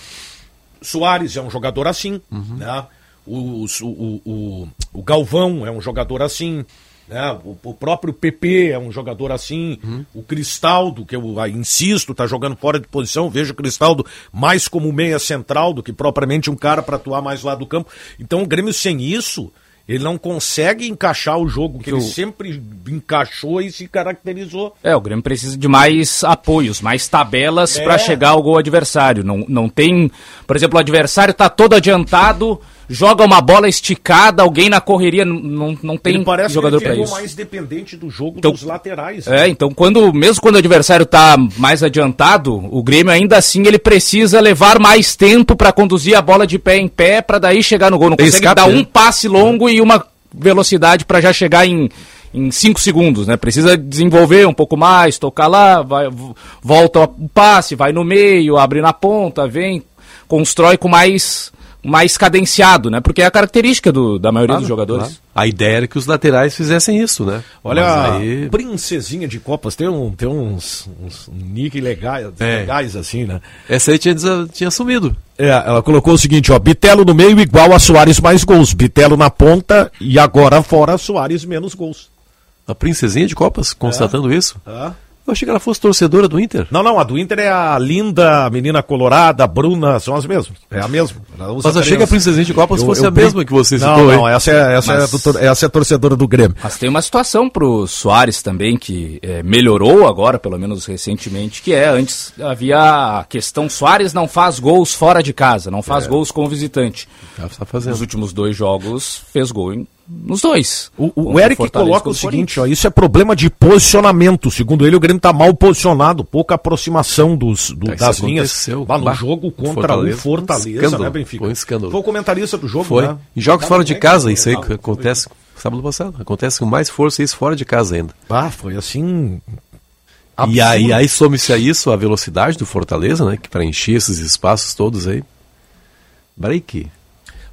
Speaker 6: Soares é um jogador assim, uhum. né? O, o, o, o, Galvão é um jogador assim, né? O, o, próprio PP é um jogador assim. Uhum. O Cristaldo, que eu ah, insisto, está jogando fora de posição. Vejo o Cristaldo mais como meia central do que propriamente um cara para atuar mais lá do campo. Então o Grêmio sem isso. Ele não consegue encaixar o jogo que, que ele o... sempre encaixou e se caracterizou.
Speaker 10: É, o Grêmio precisa de mais apoios, mais tabelas é. para chegar ao gol adversário. Não, não tem, por exemplo, o adversário está todo adiantado, joga uma bola esticada, alguém na correria, não, não tem
Speaker 6: parece
Speaker 10: jogador
Speaker 6: para
Speaker 10: isso.
Speaker 6: mais dependente do jogo
Speaker 10: então,
Speaker 6: dos laterais.
Speaker 10: É, né? então quando mesmo quando o adversário está mais adiantado, o Grêmio ainda assim ele precisa levar mais tempo para conduzir a bola de pé em pé para daí chegar no gol. Não consegue escape, dar né? um passe longo e uma velocidade para já chegar em em 5 segundos, né? Precisa desenvolver um pouco mais, tocar lá, vai, volta o passe, vai no meio, abre na ponta, vem, constrói com mais mais cadenciado, né? Porque é a característica do, da maioria claro, dos jogadores. Claro.
Speaker 7: A ideia era que os laterais fizessem isso, né?
Speaker 6: Olha, aí... princesinha de Copas, tem, um, tem uns, uns nick legais, é. legais assim, né?
Speaker 7: Essa aí tinha, tinha sumido.
Speaker 6: É, ela colocou o seguinte, ó, Bitelo no meio igual a Soares mais gols, Bitelo na ponta e agora fora Soares menos gols.
Speaker 7: A princesinha de Copas, constatando é. isso? É. Eu achei que ela fosse torcedora do Inter.
Speaker 6: Não, não, a do Inter é a linda menina colorada, a Bruna, são as mesmas. É a mesma.
Speaker 7: Mas achei que a princesinha de Copas eu, fosse eu, a mesma que você
Speaker 6: citou. Não, não, essa é, essa, Mas... é, essa é a torcedora do Grêmio.
Speaker 10: Mas tem uma situação pro Soares também que é, melhorou agora, pelo menos recentemente, que é antes havia a questão Soares não faz gols fora de casa, não faz é. gols com o visitante. Tá fazendo. Nos últimos dois jogos fez gol em nos dois.
Speaker 6: O, o Eric coloca o seguinte, ó, isso é problema de posicionamento. Segundo ele, o Grêmio está mal posicionado, pouca aproximação dos, do, é, das linhas. Bah, no jogo contra Fortaleza, o Fortaleza, um escândalo, né, Benfica?
Speaker 7: Foi um escândalo.
Speaker 6: Foi o comentarista do jogo,
Speaker 7: foi.
Speaker 6: né?
Speaker 7: Em jogos fora de casa, isso aí acontece sábado passado. Acontece com mais força isso fora de casa ainda.
Speaker 6: Ah, foi assim.
Speaker 7: E aí, aí some-se a isso a velocidade do Fortaleza, né? Que para encher esses espaços todos aí. Break.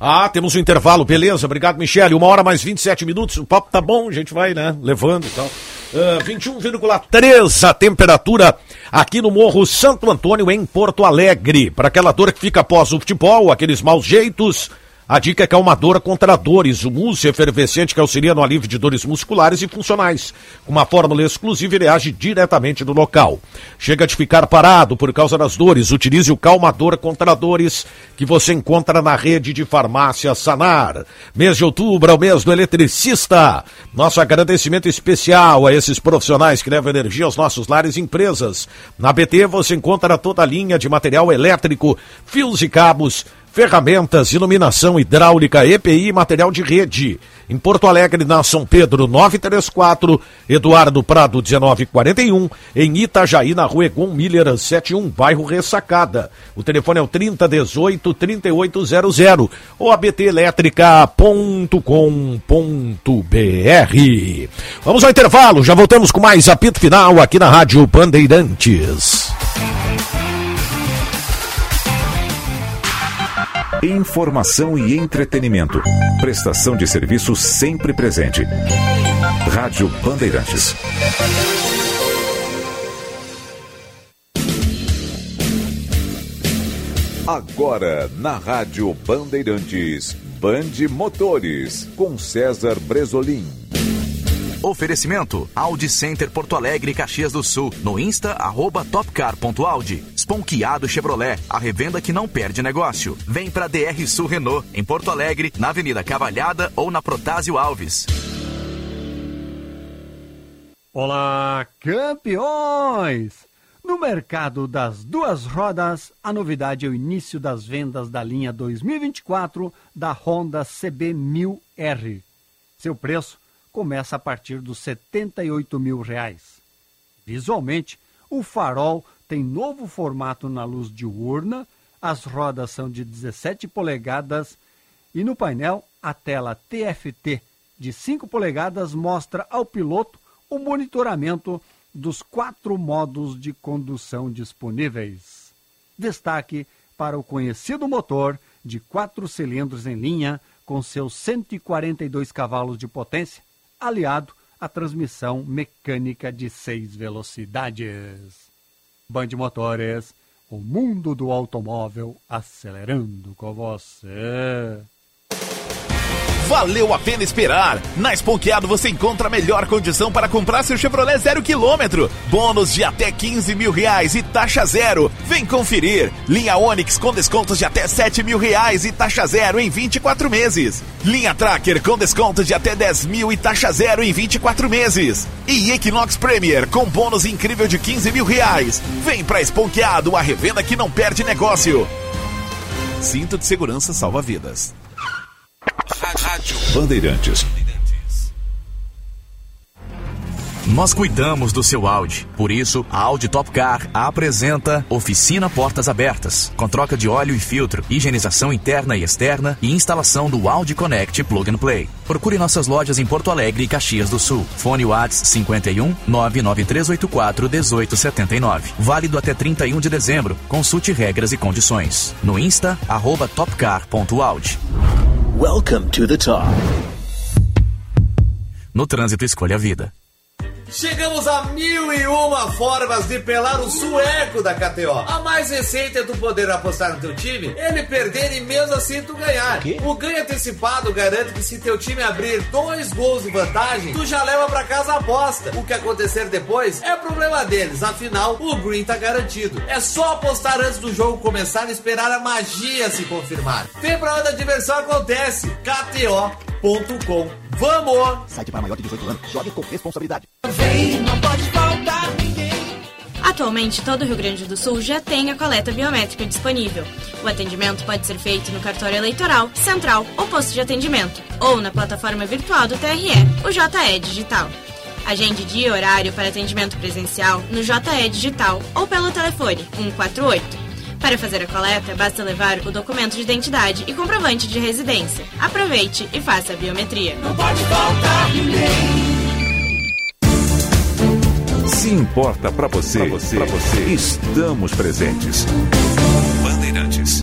Speaker 6: Ah, temos um intervalo, beleza. Obrigado, Michele. Uma hora mais 27 minutos. O papo tá bom, a gente vai, né? Levando e tal. Uh, ah, 21,3 a temperatura aqui no Morro Santo Antônio, em Porto Alegre. Para aquela dor que fica após o futebol, aqueles maus jeitos a dica é calmadora contra dores, o mousse efervescente que auxilia no alívio de dores musculares e funcionais. Com uma fórmula exclusiva, ele age diretamente no local. Chega de ficar parado por causa das dores, utilize o calmador contra dores que você encontra na rede de farmácia Sanar. Mês de outubro é o mês do eletricista. Nosso agradecimento especial a esses profissionais que levam energia aos nossos lares e empresas. Na BT você encontra toda a linha de material elétrico, fios e cabos, ferramentas, iluminação hidráulica, EPI e material de rede. Em Porto Alegre, na São Pedro 934, Eduardo Prado 1941, em Itajaí, na rua Egon Miller 71, bairro Ressacada. O telefone é o 3018 3800 ou abtelétrica.com.br. Vamos ao intervalo, já voltamos com mais apito final aqui na Rádio Bandeirantes.
Speaker 1: Informação e entretenimento. Prestação de serviço sempre presente. Rádio Bandeirantes. Agora, na Rádio Bandeirantes, Bande Motores, com César Bresolim.
Speaker 13: Oferecimento Audi Center Porto Alegre, Caxias do Sul. No Insta, arroba topcar.audi. Sponkeado Chevrolet, a revenda que não perde negócio. Vem pra DR Sul Renault, em Porto Alegre, na Avenida Cavalhada ou na Protásio Alves.
Speaker 14: Olá, campeões! No mercado das duas rodas, a novidade é o início das vendas da linha 2024 da Honda CB1000R. Seu preço começa a partir dos 78 mil reais. Visualmente, o farol tem novo formato na luz diurna, as rodas são de 17 polegadas e no painel a tela TFT de 5 polegadas mostra ao piloto o monitoramento dos quatro modos de condução disponíveis. Destaque para o conhecido motor de quatro cilindros em linha com seus 142 cavalos de potência aliado à transmissão mecânica de seis velocidades. Band Motores, o mundo do automóvel acelerando com você.
Speaker 15: Valeu a pena esperar! Na Esponqueado você encontra a melhor condição para comprar seu Chevrolet zero quilômetro. Bônus de até 15 mil reais e taxa zero. Vem conferir! Linha Onix com descontos de até 7 mil reais e taxa zero em 24 meses. Linha Tracker com desconto de até 10 mil e taxa zero em 24 meses. E Equinox Premier com bônus incrível de 15 mil reais. Vem pra Esponqueado, a revenda que não perde negócio. Cinto de segurança salva vidas.
Speaker 1: Rádio Bandeirantes.
Speaker 13: Nós cuidamos do seu Audi. Por isso, a Audi Top Car apresenta Oficina Portas Abertas, com troca de óleo e filtro, higienização interna e externa e instalação do Audi Connect Plug and Play. Procure nossas lojas em Porto Alegre e Caxias do Sul. Fone Whats 51 99384 1879. Válido até 31 de dezembro. Consulte regras e condições. No Insta, arroba topcar.audi.
Speaker 16: Welcome to the top.
Speaker 13: No trânsito, escolha a vida.
Speaker 17: Chegamos a mil e uma formas de pelar o sueco da KTO. A mais recente é tu poder apostar no teu time, ele perder e mesmo assim tu ganhar. O ganho antecipado garante que se teu time abrir dois gols de vantagem, tu já leva pra casa a aposta. O que acontecer depois é problema deles, afinal o green tá garantido. É só apostar antes do jogo começar e esperar a magia se confirmar. Vem pra onde a diversão acontece. KTO.com Vamos!
Speaker 18: Site para maior de 18 anos. Jogue com responsabilidade.
Speaker 19: Vem, não pode faltar ninguém. Atualmente, todo o Rio Grande do Sul já tem a coleta biométrica disponível. O atendimento pode ser feito no cartório eleitoral, central ou posto de atendimento, ou na plataforma virtual do TRE, o JE Digital. Agende dia e horário para atendimento presencial no JE Digital ou pelo telefone 148. Para fazer a coleta, basta levar o documento de identidade e comprovante de residência. Aproveite e faça a biometria.
Speaker 16: Não pode faltar ninguém.
Speaker 1: Se importa para você, pra você, pra você, estamos presentes. Bandeirantes.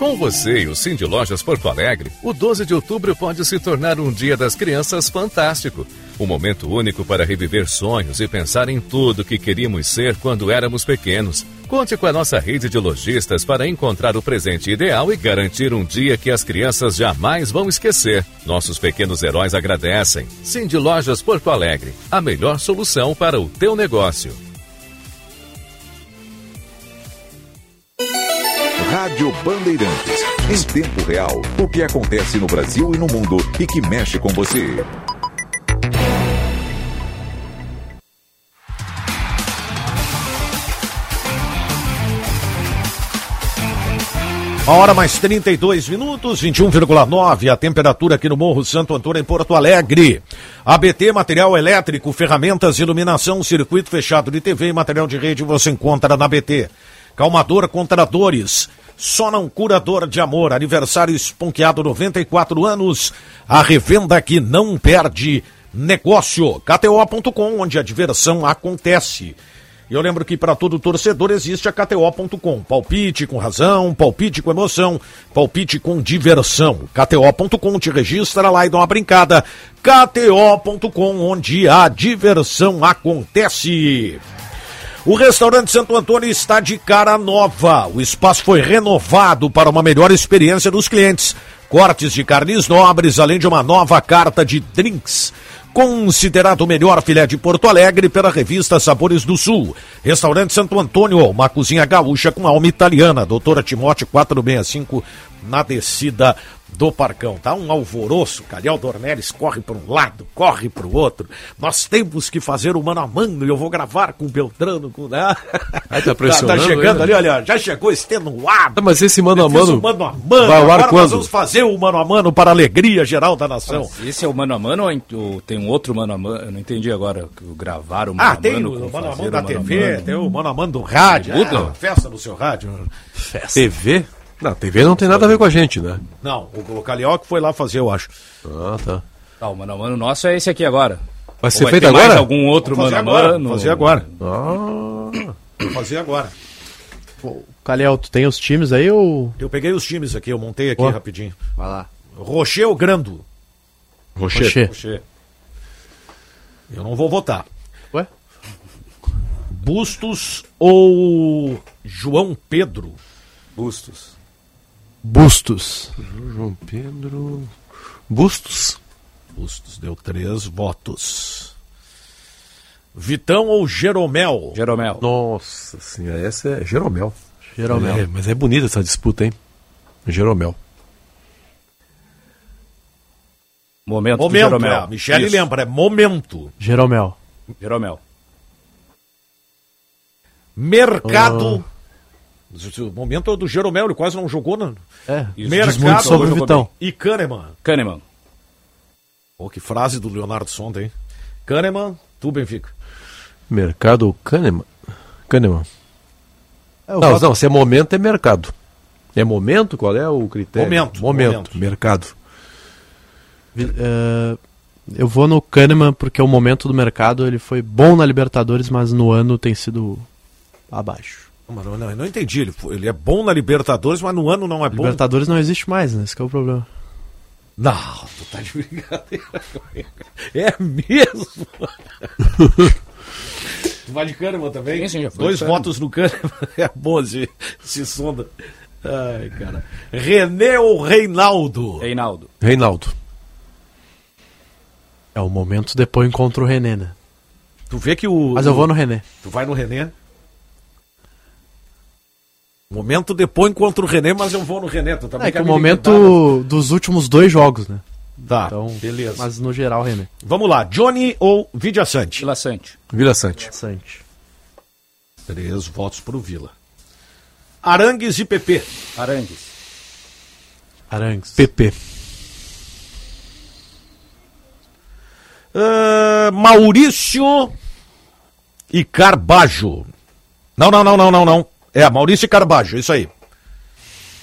Speaker 20: Com você e o Cindy Lojas Porto Alegre, o 12 de outubro pode se tornar um dia das crianças fantástico. Um momento único para reviver sonhos e pensar em tudo que queríamos ser quando éramos pequenos. Conte com a nossa rede de lojistas para encontrar o presente ideal e garantir um dia que as crianças jamais vão esquecer. Nossos pequenos heróis agradecem. Cindy Lojas Porto Alegre, a melhor solução para o teu negócio.
Speaker 1: Rádio Bandeirantes. Em tempo real, o que acontece no Brasil e no mundo e que mexe com você.
Speaker 6: Uma hora mais 32 minutos, 21,9 a temperatura aqui no Morro Santo Antônio, em Porto Alegre. ABT, material elétrico, ferramentas, iluminação, circuito fechado de TV e material de rede você encontra na ABT. Calmador contra dores. Só não curador de amor. Aniversário esponqueado 94 anos. A revenda que não perde negócio. KTO.com, onde a diversão acontece. E eu lembro que para todo torcedor existe a KTO.com. Palpite com razão, palpite com emoção, palpite com diversão. KTO.com te registra lá e dá uma brincada. KTO.com, onde a diversão acontece. O restaurante Santo Antônio está de cara nova. O espaço foi renovado para uma melhor experiência dos clientes. Cortes de carnes nobres, além de uma nova carta de drinks considerado o melhor filé de Porto Alegre pela revista Sabores do Sul. Restaurante Santo Antônio, uma cozinha gaúcha com alma italiana. Doutora Timote 465, na descida do Parcão. Tá um alvoroço. Calhau Dornelles corre para um lado, corre para o outro. Nós temos que fazer o mano a mano e eu vou gravar com o Beltrano. Com, né?
Speaker 7: Aí tá pressionando.
Speaker 6: Tá, tá chegando ali, olha, já chegou extenuado.
Speaker 7: Ah, mas esse mano a mano.
Speaker 6: O mano a mano.
Speaker 7: Vai ao ar
Speaker 6: Agora
Speaker 7: quando?
Speaker 6: nós vamos fazer o mano a mano para a alegria geral da nação.
Speaker 10: Mas esse é o mano a mano ou tem um outro mano a mano? Eu não entendi agora. Gravar o mano
Speaker 6: Ah,
Speaker 10: a
Speaker 6: tem
Speaker 10: mano.
Speaker 6: o
Speaker 10: com
Speaker 6: mano a mano
Speaker 10: o
Speaker 6: da TV,
Speaker 10: mano.
Speaker 6: tem o mano a mano do rádio. É, festa no seu rádio.
Speaker 7: TV? Não, TV não tem nada a ver com a gente, né?
Speaker 6: Não, o, o Carioca foi lá fazer, eu acho.
Speaker 7: Ah, tá.
Speaker 10: Tá, o mano a mano nosso é esse aqui agora.
Speaker 7: Vai ser
Speaker 10: Ou
Speaker 7: feito
Speaker 10: ter mais
Speaker 7: agora?
Speaker 10: algum outro mano
Speaker 6: fazer
Speaker 10: a
Speaker 6: agora,
Speaker 10: mano?
Speaker 6: vou fazer agora.
Speaker 7: Ah.
Speaker 6: Vou fazer agora.
Speaker 8: Calhau, tu tem os times aí ou.
Speaker 6: Eu peguei os times aqui, eu montei aqui rapidinho.
Speaker 8: Vai lá.
Speaker 6: Rocher ou Grando?
Speaker 7: Rocher.
Speaker 8: Rocher.
Speaker 6: Rocher. Eu não vou votar.
Speaker 8: Ué?
Speaker 6: Bustos ou João Pedro?
Speaker 10: Bustos.
Speaker 8: Bustos.
Speaker 7: João Pedro. Bustos.
Speaker 6: Bustos deu três votos. Vitão ou Jeromel?
Speaker 10: Jeromel.
Speaker 7: Nossa senhora, essa é Jeromel.
Speaker 8: Jeromel.
Speaker 7: É, mas é bonita essa disputa, hein? Jeromel.
Speaker 10: Momento, do
Speaker 6: Momento,
Speaker 10: Jeromel.
Speaker 6: é. Michele
Speaker 10: Isso.
Speaker 6: lembra, é momento.
Speaker 8: Jeromel.
Speaker 10: Jeromel.
Speaker 6: Mercado. O momento é do Jeromel, ele quase não jogou. Não.
Speaker 8: É, diz muito sobre o Vitão.
Speaker 6: E Kahneman.
Speaker 10: Kahneman.
Speaker 6: Pô, que frase do Leonardo Sonda, hein? Kahneman, tu, Benfica.
Speaker 7: Mercado Kahneman. Kahneman.
Speaker 8: É,
Speaker 7: Não,
Speaker 8: voto-
Speaker 7: não, se é momento, é mercado. É momento? Qual é o critério?
Speaker 6: Momento,
Speaker 7: Momento,
Speaker 6: momento.
Speaker 7: mercado.
Speaker 8: É, eu vou no Kahneman porque o momento do mercado ele foi bom na Libertadores, mas no ano tem sido abaixo.
Speaker 6: Mano, não, eu não entendi. Ele, ele é bom na Libertadores, mas no ano não é bom.
Speaker 8: Libertadores não existe mais, né? Esse que é o problema.
Speaker 6: Não, tu tá de brincadeira. *laughs* É mesmo? *laughs* tu vai de Kahneman também?
Speaker 10: Sim, sim,
Speaker 6: Dois
Speaker 10: de
Speaker 6: votos no Kahneman. *laughs* É bom esse, esse sonda. Ai, cara. René ou Reinaldo?
Speaker 10: Reinaldo.
Speaker 7: Reinaldo.
Speaker 8: É o momento depois contra o René, né?
Speaker 6: Tu vê que o.
Speaker 8: Mas eu vou no René.
Speaker 6: Tu vai no René? Momento depois contra o René, mas eu vou no René. Tu também
Speaker 8: É que o
Speaker 6: me
Speaker 8: momento
Speaker 6: liquidar,
Speaker 8: dos últimos dois jogos, né?
Speaker 6: né? Tá,
Speaker 8: Então,
Speaker 6: beleza.
Speaker 8: Mas no geral, René.
Speaker 6: Vamos lá, Johnny ou Vidia Sante?
Speaker 10: Vila Sante.
Speaker 7: Vila Sante.
Speaker 8: Sante.
Speaker 6: Três votos pro Vila. Arangues e PP.
Speaker 10: Arangues.
Speaker 8: Arangues.
Speaker 7: PP.
Speaker 6: Ah, Maurício e Carbajo. Não, não, não, não, não, não. É, Maurício e Carbajo, isso aí.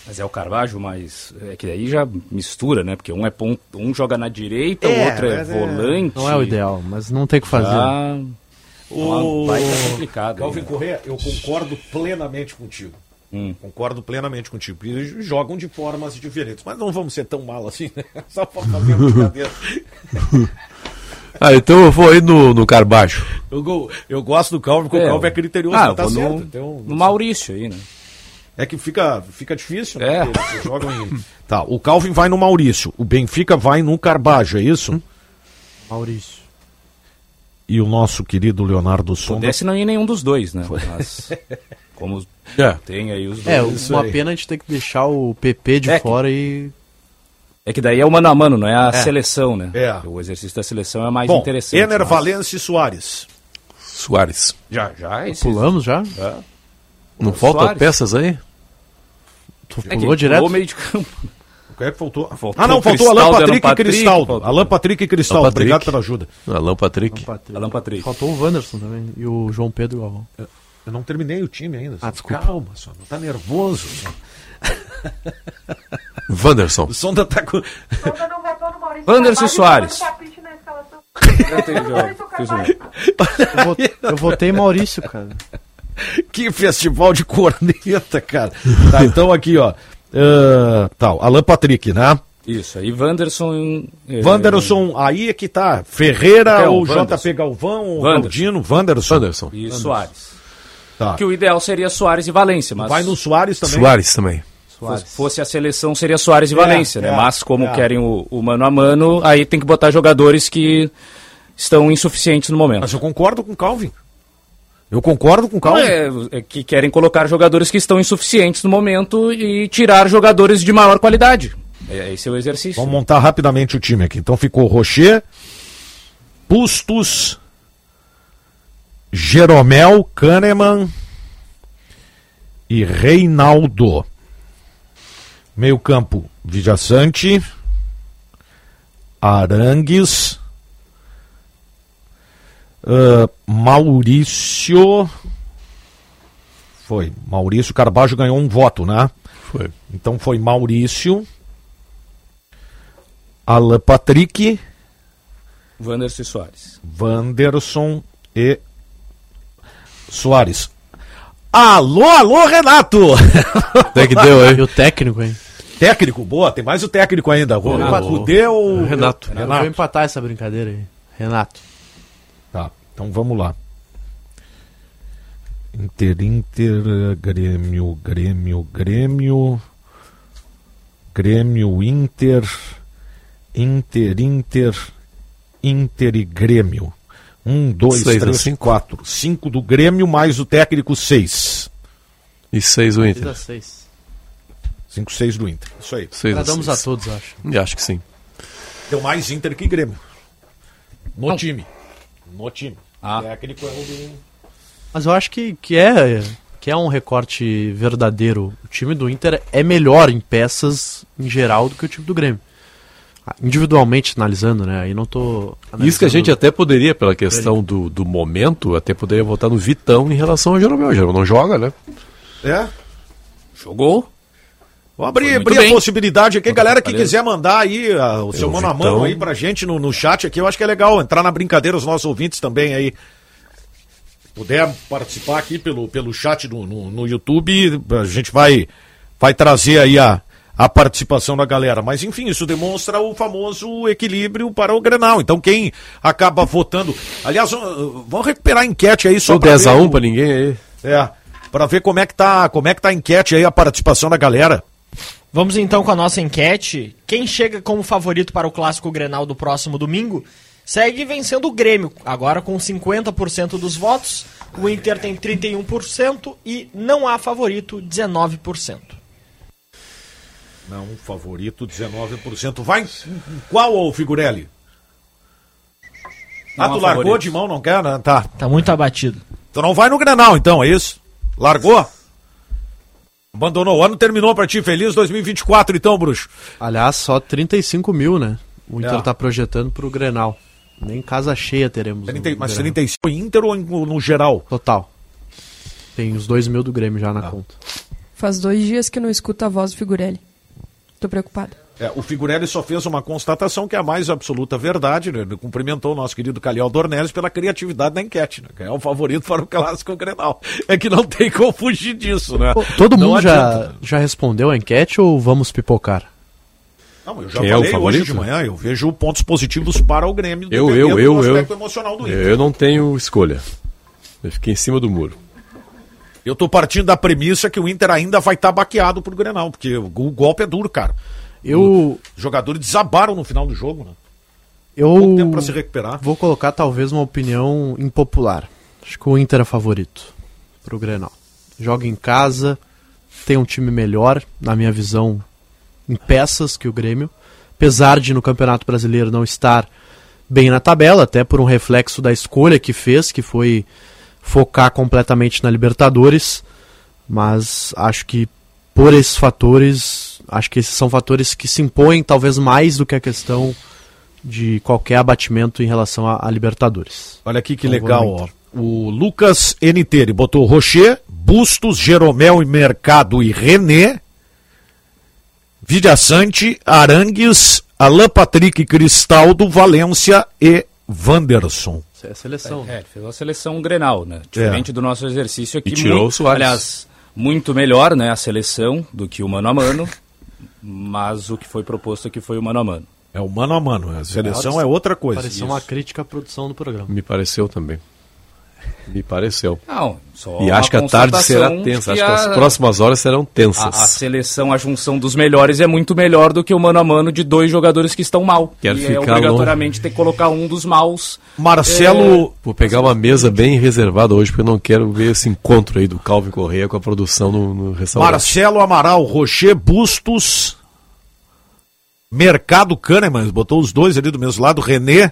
Speaker 10: Mas é o Carvalho, mas é que daí já mistura, né? Porque um é ponto, um joga na direita,
Speaker 6: É,
Speaker 10: o outro é
Speaker 6: é-
Speaker 10: volante.
Speaker 8: Não é o ideal, mas não tem o que fazer.
Speaker 10: Ah,
Speaker 6: O...
Speaker 10: Vai ser complicado.
Speaker 6: Calvin
Speaker 10: né?
Speaker 6: Corrêa, eu concordo plenamente contigo.
Speaker 10: Hum.
Speaker 6: Concordo plenamente contigo. Eles jogam de formas diferentes, mas não vamos ser tão mal assim, né? *laughs* Só pra fazer brincadeira. *laughs*
Speaker 7: Ah, então eu vou aí no, no Carbacho.
Speaker 6: Eu, eu gosto do Calvin, porque é. o Calvin é criterioso.
Speaker 10: Ah, tá certo. No, então, no Maurício aí, né?
Speaker 6: É que fica, fica difícil, né? É. Eles jogam em... Tá, o Calvin vai no Maurício, o Benfica vai no Carbajo, é isso? Hum?
Speaker 8: Maurício.
Speaker 6: E o nosso querido Leonardo Sonda...
Speaker 10: Pudesse não ir nenhum dos dois, né? Mas, como *laughs* é. tem aí os
Speaker 8: é, dois... É, uma pena a gente ter que deixar o PP de é fora que... e...
Speaker 10: É que daí é o mano a mano, não é a é. seleção, né? É. O exercício da seleção é mais Bom, interessante.
Speaker 6: Ener mas... Valência e Soares.
Speaker 7: Soares.
Speaker 6: Já, já.
Speaker 8: Pulamos já?
Speaker 7: já. Não faltam peças aí?
Speaker 8: Tu é pulou direto? Pulou
Speaker 6: meio de campo. O que é que faltou? faltou ah, não, faltou Alan Patrick, Patrick e Cristaldo. Alan Patrick e Cristaldo. Obrigado pela ajuda.
Speaker 7: Alan Patrick.
Speaker 10: Alan Patrick.
Speaker 8: Faltou o Wanderson também. E o João Pedro Galvão.
Speaker 6: Eu, eu não terminei o time ainda.
Speaker 8: Ah, desculpa.
Speaker 6: Calma, só. Não tá nervoso. Só. *laughs*
Speaker 7: Wanderson.
Speaker 6: O Sonda tá com. *laughs*
Speaker 10: Wanderson Soares.
Speaker 8: Eu, eu votei Maurício, cara.
Speaker 6: que festival de corneta, cara. Tá, então aqui, ó. Uh, tal, Alan Patrick, né?
Speaker 10: Isso, aí Wanderson.
Speaker 6: É... Wanderson, aí é que tá. Ferreira é ou JP Galvão, ou Galdino, Wanderson.
Speaker 10: Wanderson. E Wanderson. Soares. Tá. Que o ideal seria Soares e Valência, mas.
Speaker 6: Vai no Soares também.
Speaker 7: Soares também.
Speaker 10: Soares. Fosse a seleção, seria Soares e é, Valência, né? É, mas como é. querem o, o, mano a mano, aí tem que botar jogadores que estão insuficientes no momento.
Speaker 6: Mas eu concordo com o Calvin. Eu concordo com o Calvin.
Speaker 10: É, é, que querem colocar jogadores que estão insuficientes no momento e tirar jogadores de maior qualidade. É, esse é o exercício.
Speaker 6: Vamos montar rapidamente o time aqui. Então ficou Rocher, Pustos, Jeromel, Kahneman e Reinaldo. Meio campo, Vijaçante, Arangues, uh, Maurício. Foi. Maurício Carbajo ganhou um voto, né?
Speaker 7: Foi.
Speaker 6: Então foi Maurício. Alan Patrick.
Speaker 10: Wanderson e Soares.
Speaker 6: Wanderson e Soares. Alô, alô, Renato!
Speaker 8: Até que deu, hein? E o técnico, hein?
Speaker 6: Técnico, boa, tem mais o técnico ainda. O
Speaker 8: Renato.
Speaker 6: Deu.
Speaker 8: Renato. Renato. Eu vou empatar essa brincadeira aí. Renato.
Speaker 6: Tá, então vamos lá. Inter, Inter, Grêmio, Grêmio, Grêmio, Grêmio, Inter, Inter, Inter, Inter e Grêmio. Um, dois, seis três, cinco. quatro. Cinco do Grêmio, mais o técnico, seis.
Speaker 7: E seis o Inter.
Speaker 8: Seis.
Speaker 6: Cinco, seis do Inter. Isso aí.
Speaker 8: Seis Agradamos a, a todos, acho.
Speaker 7: E acho que sim.
Speaker 6: Deu mais Inter que Grêmio. No Não. time. No time.
Speaker 8: Ah. É o Mas eu acho que, que é que é um recorte verdadeiro. O time do Inter é melhor em peças em geral do que o time do Grêmio individualmente analisando, né? Aí não tô.
Speaker 7: Isso que a gente até poderia, pela questão do, do momento, até poderia votar no Vitão em relação ao Jeromel. O Jeromel não joga, né?
Speaker 6: É.
Speaker 10: Jogou.
Speaker 6: Vou abrir, abrir a possibilidade aqui, galera que quiser mandar aí uh, o seu mano a mano aí pra gente no, no chat aqui, eu acho que é legal entrar na brincadeira, os nossos ouvintes também aí. Puder participar aqui pelo, pelo chat no, no, no YouTube, a gente vai, vai trazer aí a, a participação da galera. Mas enfim, isso demonstra o famoso equilíbrio para o Grenal. Então quem acaba votando. Aliás, vamos recuperar a enquete aí só
Speaker 7: para 10 a 1 para ninguém aí.
Speaker 6: É, para ver como é que tá, como é que tá a enquete aí a participação da galera.
Speaker 21: Vamos então com a nossa enquete. Quem chega como favorito para o clássico Grenal do próximo domingo? Segue vencendo o Grêmio, agora com 50% dos votos. O Inter tem 31% e não há favorito, 19%.
Speaker 6: Não, favorito 19%. Vai qual, ô Figurelli? Não ah, tu largou favorito. de mão, não quer? Né? Tá.
Speaker 21: Tá muito abatido.
Speaker 6: Tu não vai no Grenal, então, é isso? Largou? Abandonou. O ano terminou pra ti. Feliz 2024, então, bruxo.
Speaker 8: Aliás, só 35 mil, né? O Inter é. tá projetando pro Grenal. Nem casa cheia teremos.
Speaker 6: 30, mas Grenal. 35 Inter ou no, no geral?
Speaker 8: Total. Tem os 2 mil do Grêmio já na ah. conta.
Speaker 9: Faz dois dias que não escuta a voz do Figurelli. Tô preocupada.
Speaker 6: É, o Figurelli só fez uma constatação que é a mais absoluta verdade, né? Ele cumprimentou o nosso querido Calhau Dornelles pela criatividade da enquete, né? É o favorito para o clássico Grenal. É que não tem como fugir disso, né?
Speaker 8: Todo não mundo já, já respondeu a enquete ou vamos pipocar?
Speaker 6: Não, eu já Quem falei é o favorito? hoje de manhã, eu vejo pontos positivos para o Grêmio.
Speaker 7: Eu, eu, eu, eu, eu não tenho escolha. Eu fiquei em cima do muro.
Speaker 6: Eu tô partindo da premissa que o Inter ainda vai estar tá baqueado pro Grenal, porque o golpe é duro, cara. Eu... Os jogadores desabaram no final do jogo, né?
Speaker 8: Eu tempo para se recuperar. Vou colocar talvez uma opinião impopular. Acho que o Inter é favorito pro Grenal. Joga em casa, tem um time melhor, na minha visão, em peças que o Grêmio. Apesar de no Campeonato Brasileiro não estar bem na tabela, até por um reflexo da escolha que fez, que foi focar completamente na Libertadores. Mas acho que por esses fatores, acho que esses são fatores que se impõem talvez mais do que a questão de qualquer abatimento em relação a, a Libertadores.
Speaker 6: Olha aqui que então, legal, ó. O Lucas NT, ele botou Rocher, Bustos, Jeromel e Mercado e René, Vidiaçante, Arangues, Alain Patrick Cristaldo, Valência e Wanderson.
Speaker 10: Isso é a seleção. É, é fez uma seleção Grenal, né? Diferente é. do nosso exercício aqui.
Speaker 7: E tirou muito, o Soares.
Speaker 10: Aliás, muito melhor, né, a seleção do que o mano a mano, *laughs* mas o que foi proposto aqui foi o mano a mano.
Speaker 6: É o mano a mano, a seleção é, é outra coisa.
Speaker 8: Pareceu Isso. uma crítica à produção do programa.
Speaker 7: Me pareceu também. Me pareceu.
Speaker 10: Não,
Speaker 7: e acho que a tarde será tensa. Acho que as próximas horas serão tensas.
Speaker 10: A, a, seleção, a junção dos melhores é muito melhor do que o mano a mano de dois jogadores que estão mal.
Speaker 7: Quero
Speaker 10: e
Speaker 7: ficar é
Speaker 10: obrigatoriamente ter que colocar um dos maus.
Speaker 6: Marcelo.
Speaker 7: É... Vou pegar uma mesa bem reservada hoje, porque eu não quero ver esse encontro aí do Calvin Correia com a produção no, no restaurante.
Speaker 6: Marcelo Amaral, Rocher Bustos. Mercado Kahneman, botou os dois ali do mesmo lado, René.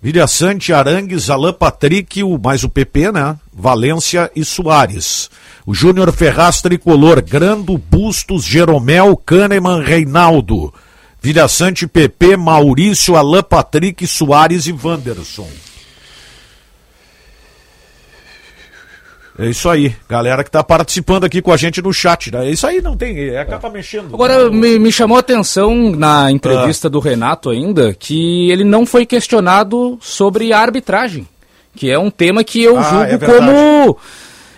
Speaker 6: Vilha Sante, Arangues, Alain Patrick, o, mais o PP, né? Valência e Soares. O Júnior Ferraz Tricolor, Grando, Bustos, Jeromel, Kahneman, Reinaldo. Vilha Sante, PP, Maurício, Alain Patrick, Soares e Wanderson. É isso aí, galera que está participando aqui com a gente no chat. Né? É isso aí, não tem, é acaba mexendo.
Speaker 10: Agora, me, me, chamou a atenção na entrevista ah. do Renato ainda que ele não foi questionado sobre a arbitragem, que é um tema que eu ah, julgo é como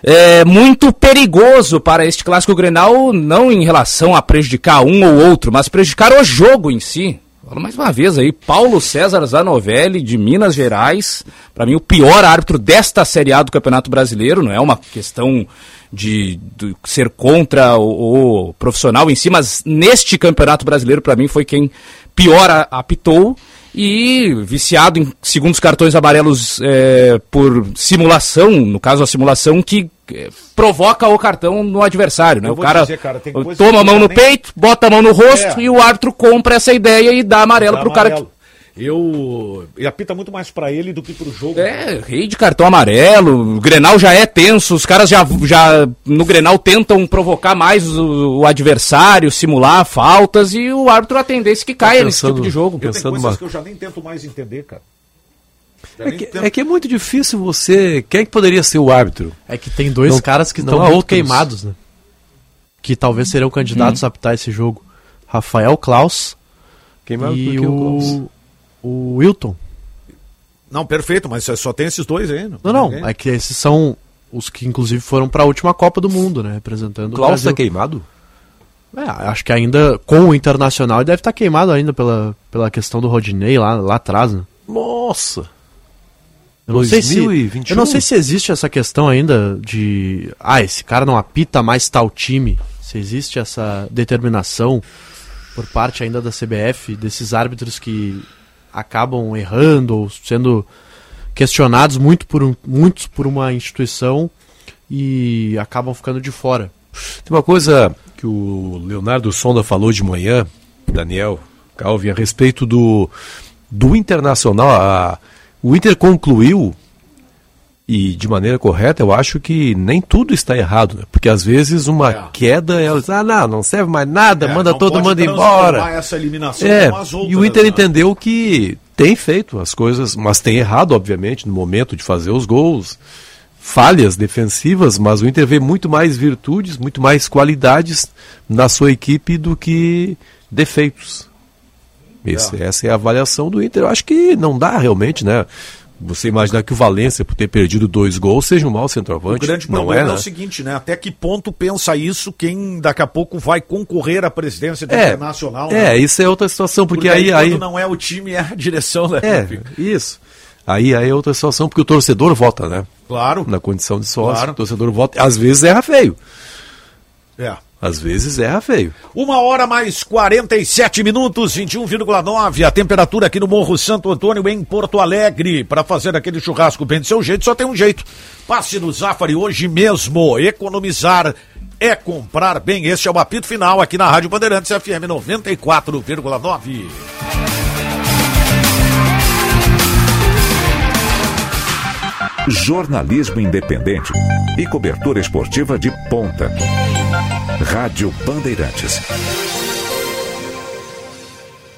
Speaker 10: é, muito perigoso para este clássico Grenal, não em relação a prejudicar um ou outro, mas prejudicar o jogo em si. Falo mais uma vez aí, Paulo César Zanovelli, de Minas Gerais, para mim o pior árbitro desta Série A do Campeonato Brasileiro, não é uma questão de, de ser contra o, o, profissional em si, mas neste Campeonato Brasileiro, para mim, foi quem pior apitou e viciado em segundos cartões amarelos é, por simulação, no caso a simulação que é, provoca o cartão no adversário, né? o cara, dizer, cara toma a mão no nem... peito, bota a mão no rosto é. e o árbitro compra essa ideia e dá amarelo dá pro amarelo. cara que
Speaker 6: eu. E apita muito mais para ele do que pro jogo.
Speaker 10: É, rei de cartão amarelo. O Grenal já é tenso. Os caras já, já no Grenal tentam provocar mais o, o adversário, simular faltas e o árbitro a tendência que caia pensando, nesse tipo de jogo.
Speaker 6: Eu tenho coisas uma... que eu já nem tento mais entender, cara.
Speaker 7: É que, é que, é muito difícil você. Quem é que poderia ser o árbitro?
Speaker 8: É que tem dois não, caras que estão muito queimados, né? Que talvez serão candidatos hum. a apitar esse jogo. Rafael Klaus.
Speaker 7: Queimado e o,
Speaker 8: o o Wilton.
Speaker 6: Não, perfeito, mas só tem esses dois aí.
Speaker 8: Não, não, não é que esses são os que inclusive foram para a última Copa do Mundo, né, representando o
Speaker 7: Klaus está queimado?
Speaker 8: É, acho que ainda com o Internacional ele deve estar tá queimado ainda pela, pela questão do Rodinei lá, lá atrás, né?
Speaker 7: Nossa!
Speaker 8: Eu não, 2021? sei se, eu não sei se existe essa questão ainda de. Ah, esse cara não apita mais tal time. Se existe essa determinação por parte ainda da CBF, desses árbitros que acabam errando ou sendo questionados muito por, um, muitos por uma instituição e acabam ficando de fora.
Speaker 7: Tem uma coisa que o Leonardo Sonda falou de manhã, Daniel Calvin, a respeito do, do Internacional. A, o Inter concluiu e de maneira correta, eu acho que nem tudo está errado, né? Porque às vezes uma é. queda, elas, ah, não, não serve mais nada, é, manda todo mundo embora.
Speaker 6: Essa eliminação
Speaker 7: é, outras, e o Inter né? entendeu que tem feito as coisas, mas tem errado, obviamente, no momento de fazer os gols. Falhas defensivas, mas o Inter vê muito mais virtudes, muito mais qualidades na sua equipe do que defeitos. Esse, é. Essa é a avaliação do Inter. Eu acho que não dá realmente, né? Você imaginar que o Valência, por ter perdido dois gols, seja um mau centroavante?
Speaker 6: O grande problema
Speaker 7: é,
Speaker 6: é,
Speaker 7: né?
Speaker 6: o seguinte, né? Até que ponto pensa isso quem daqui a pouco vai concorrer à presidência do
Speaker 7: É,
Speaker 6: Internacional?
Speaker 7: É,
Speaker 6: né?
Speaker 7: isso é outra situação, porque,
Speaker 6: Porque
Speaker 7: aí, aí,
Speaker 6: quando não é o time, é a direção, né?
Speaker 7: É, isso. Aí, aí é outra situação, porque o torcedor vota, né?
Speaker 6: Claro.
Speaker 7: Na condição de sócio,
Speaker 6: Claro.
Speaker 7: o torcedor vota. Às vezes erra feio.
Speaker 6: É.
Speaker 7: Às vezes erra feio.
Speaker 6: Uma hora mais 47 minutos, 21,9. A temperatura aqui no Morro Santo Antônio, em Porto Alegre. Para fazer aquele churrasco bem do seu jeito, só tem um jeito. Passe no Zafari hoje mesmo. Economizar é comprar bem. Esse é o apito final aqui na Rádio Bandeirantes FM 94,9.
Speaker 1: Jornalismo independente e cobertura esportiva de ponta. Rádio Bandeirantes.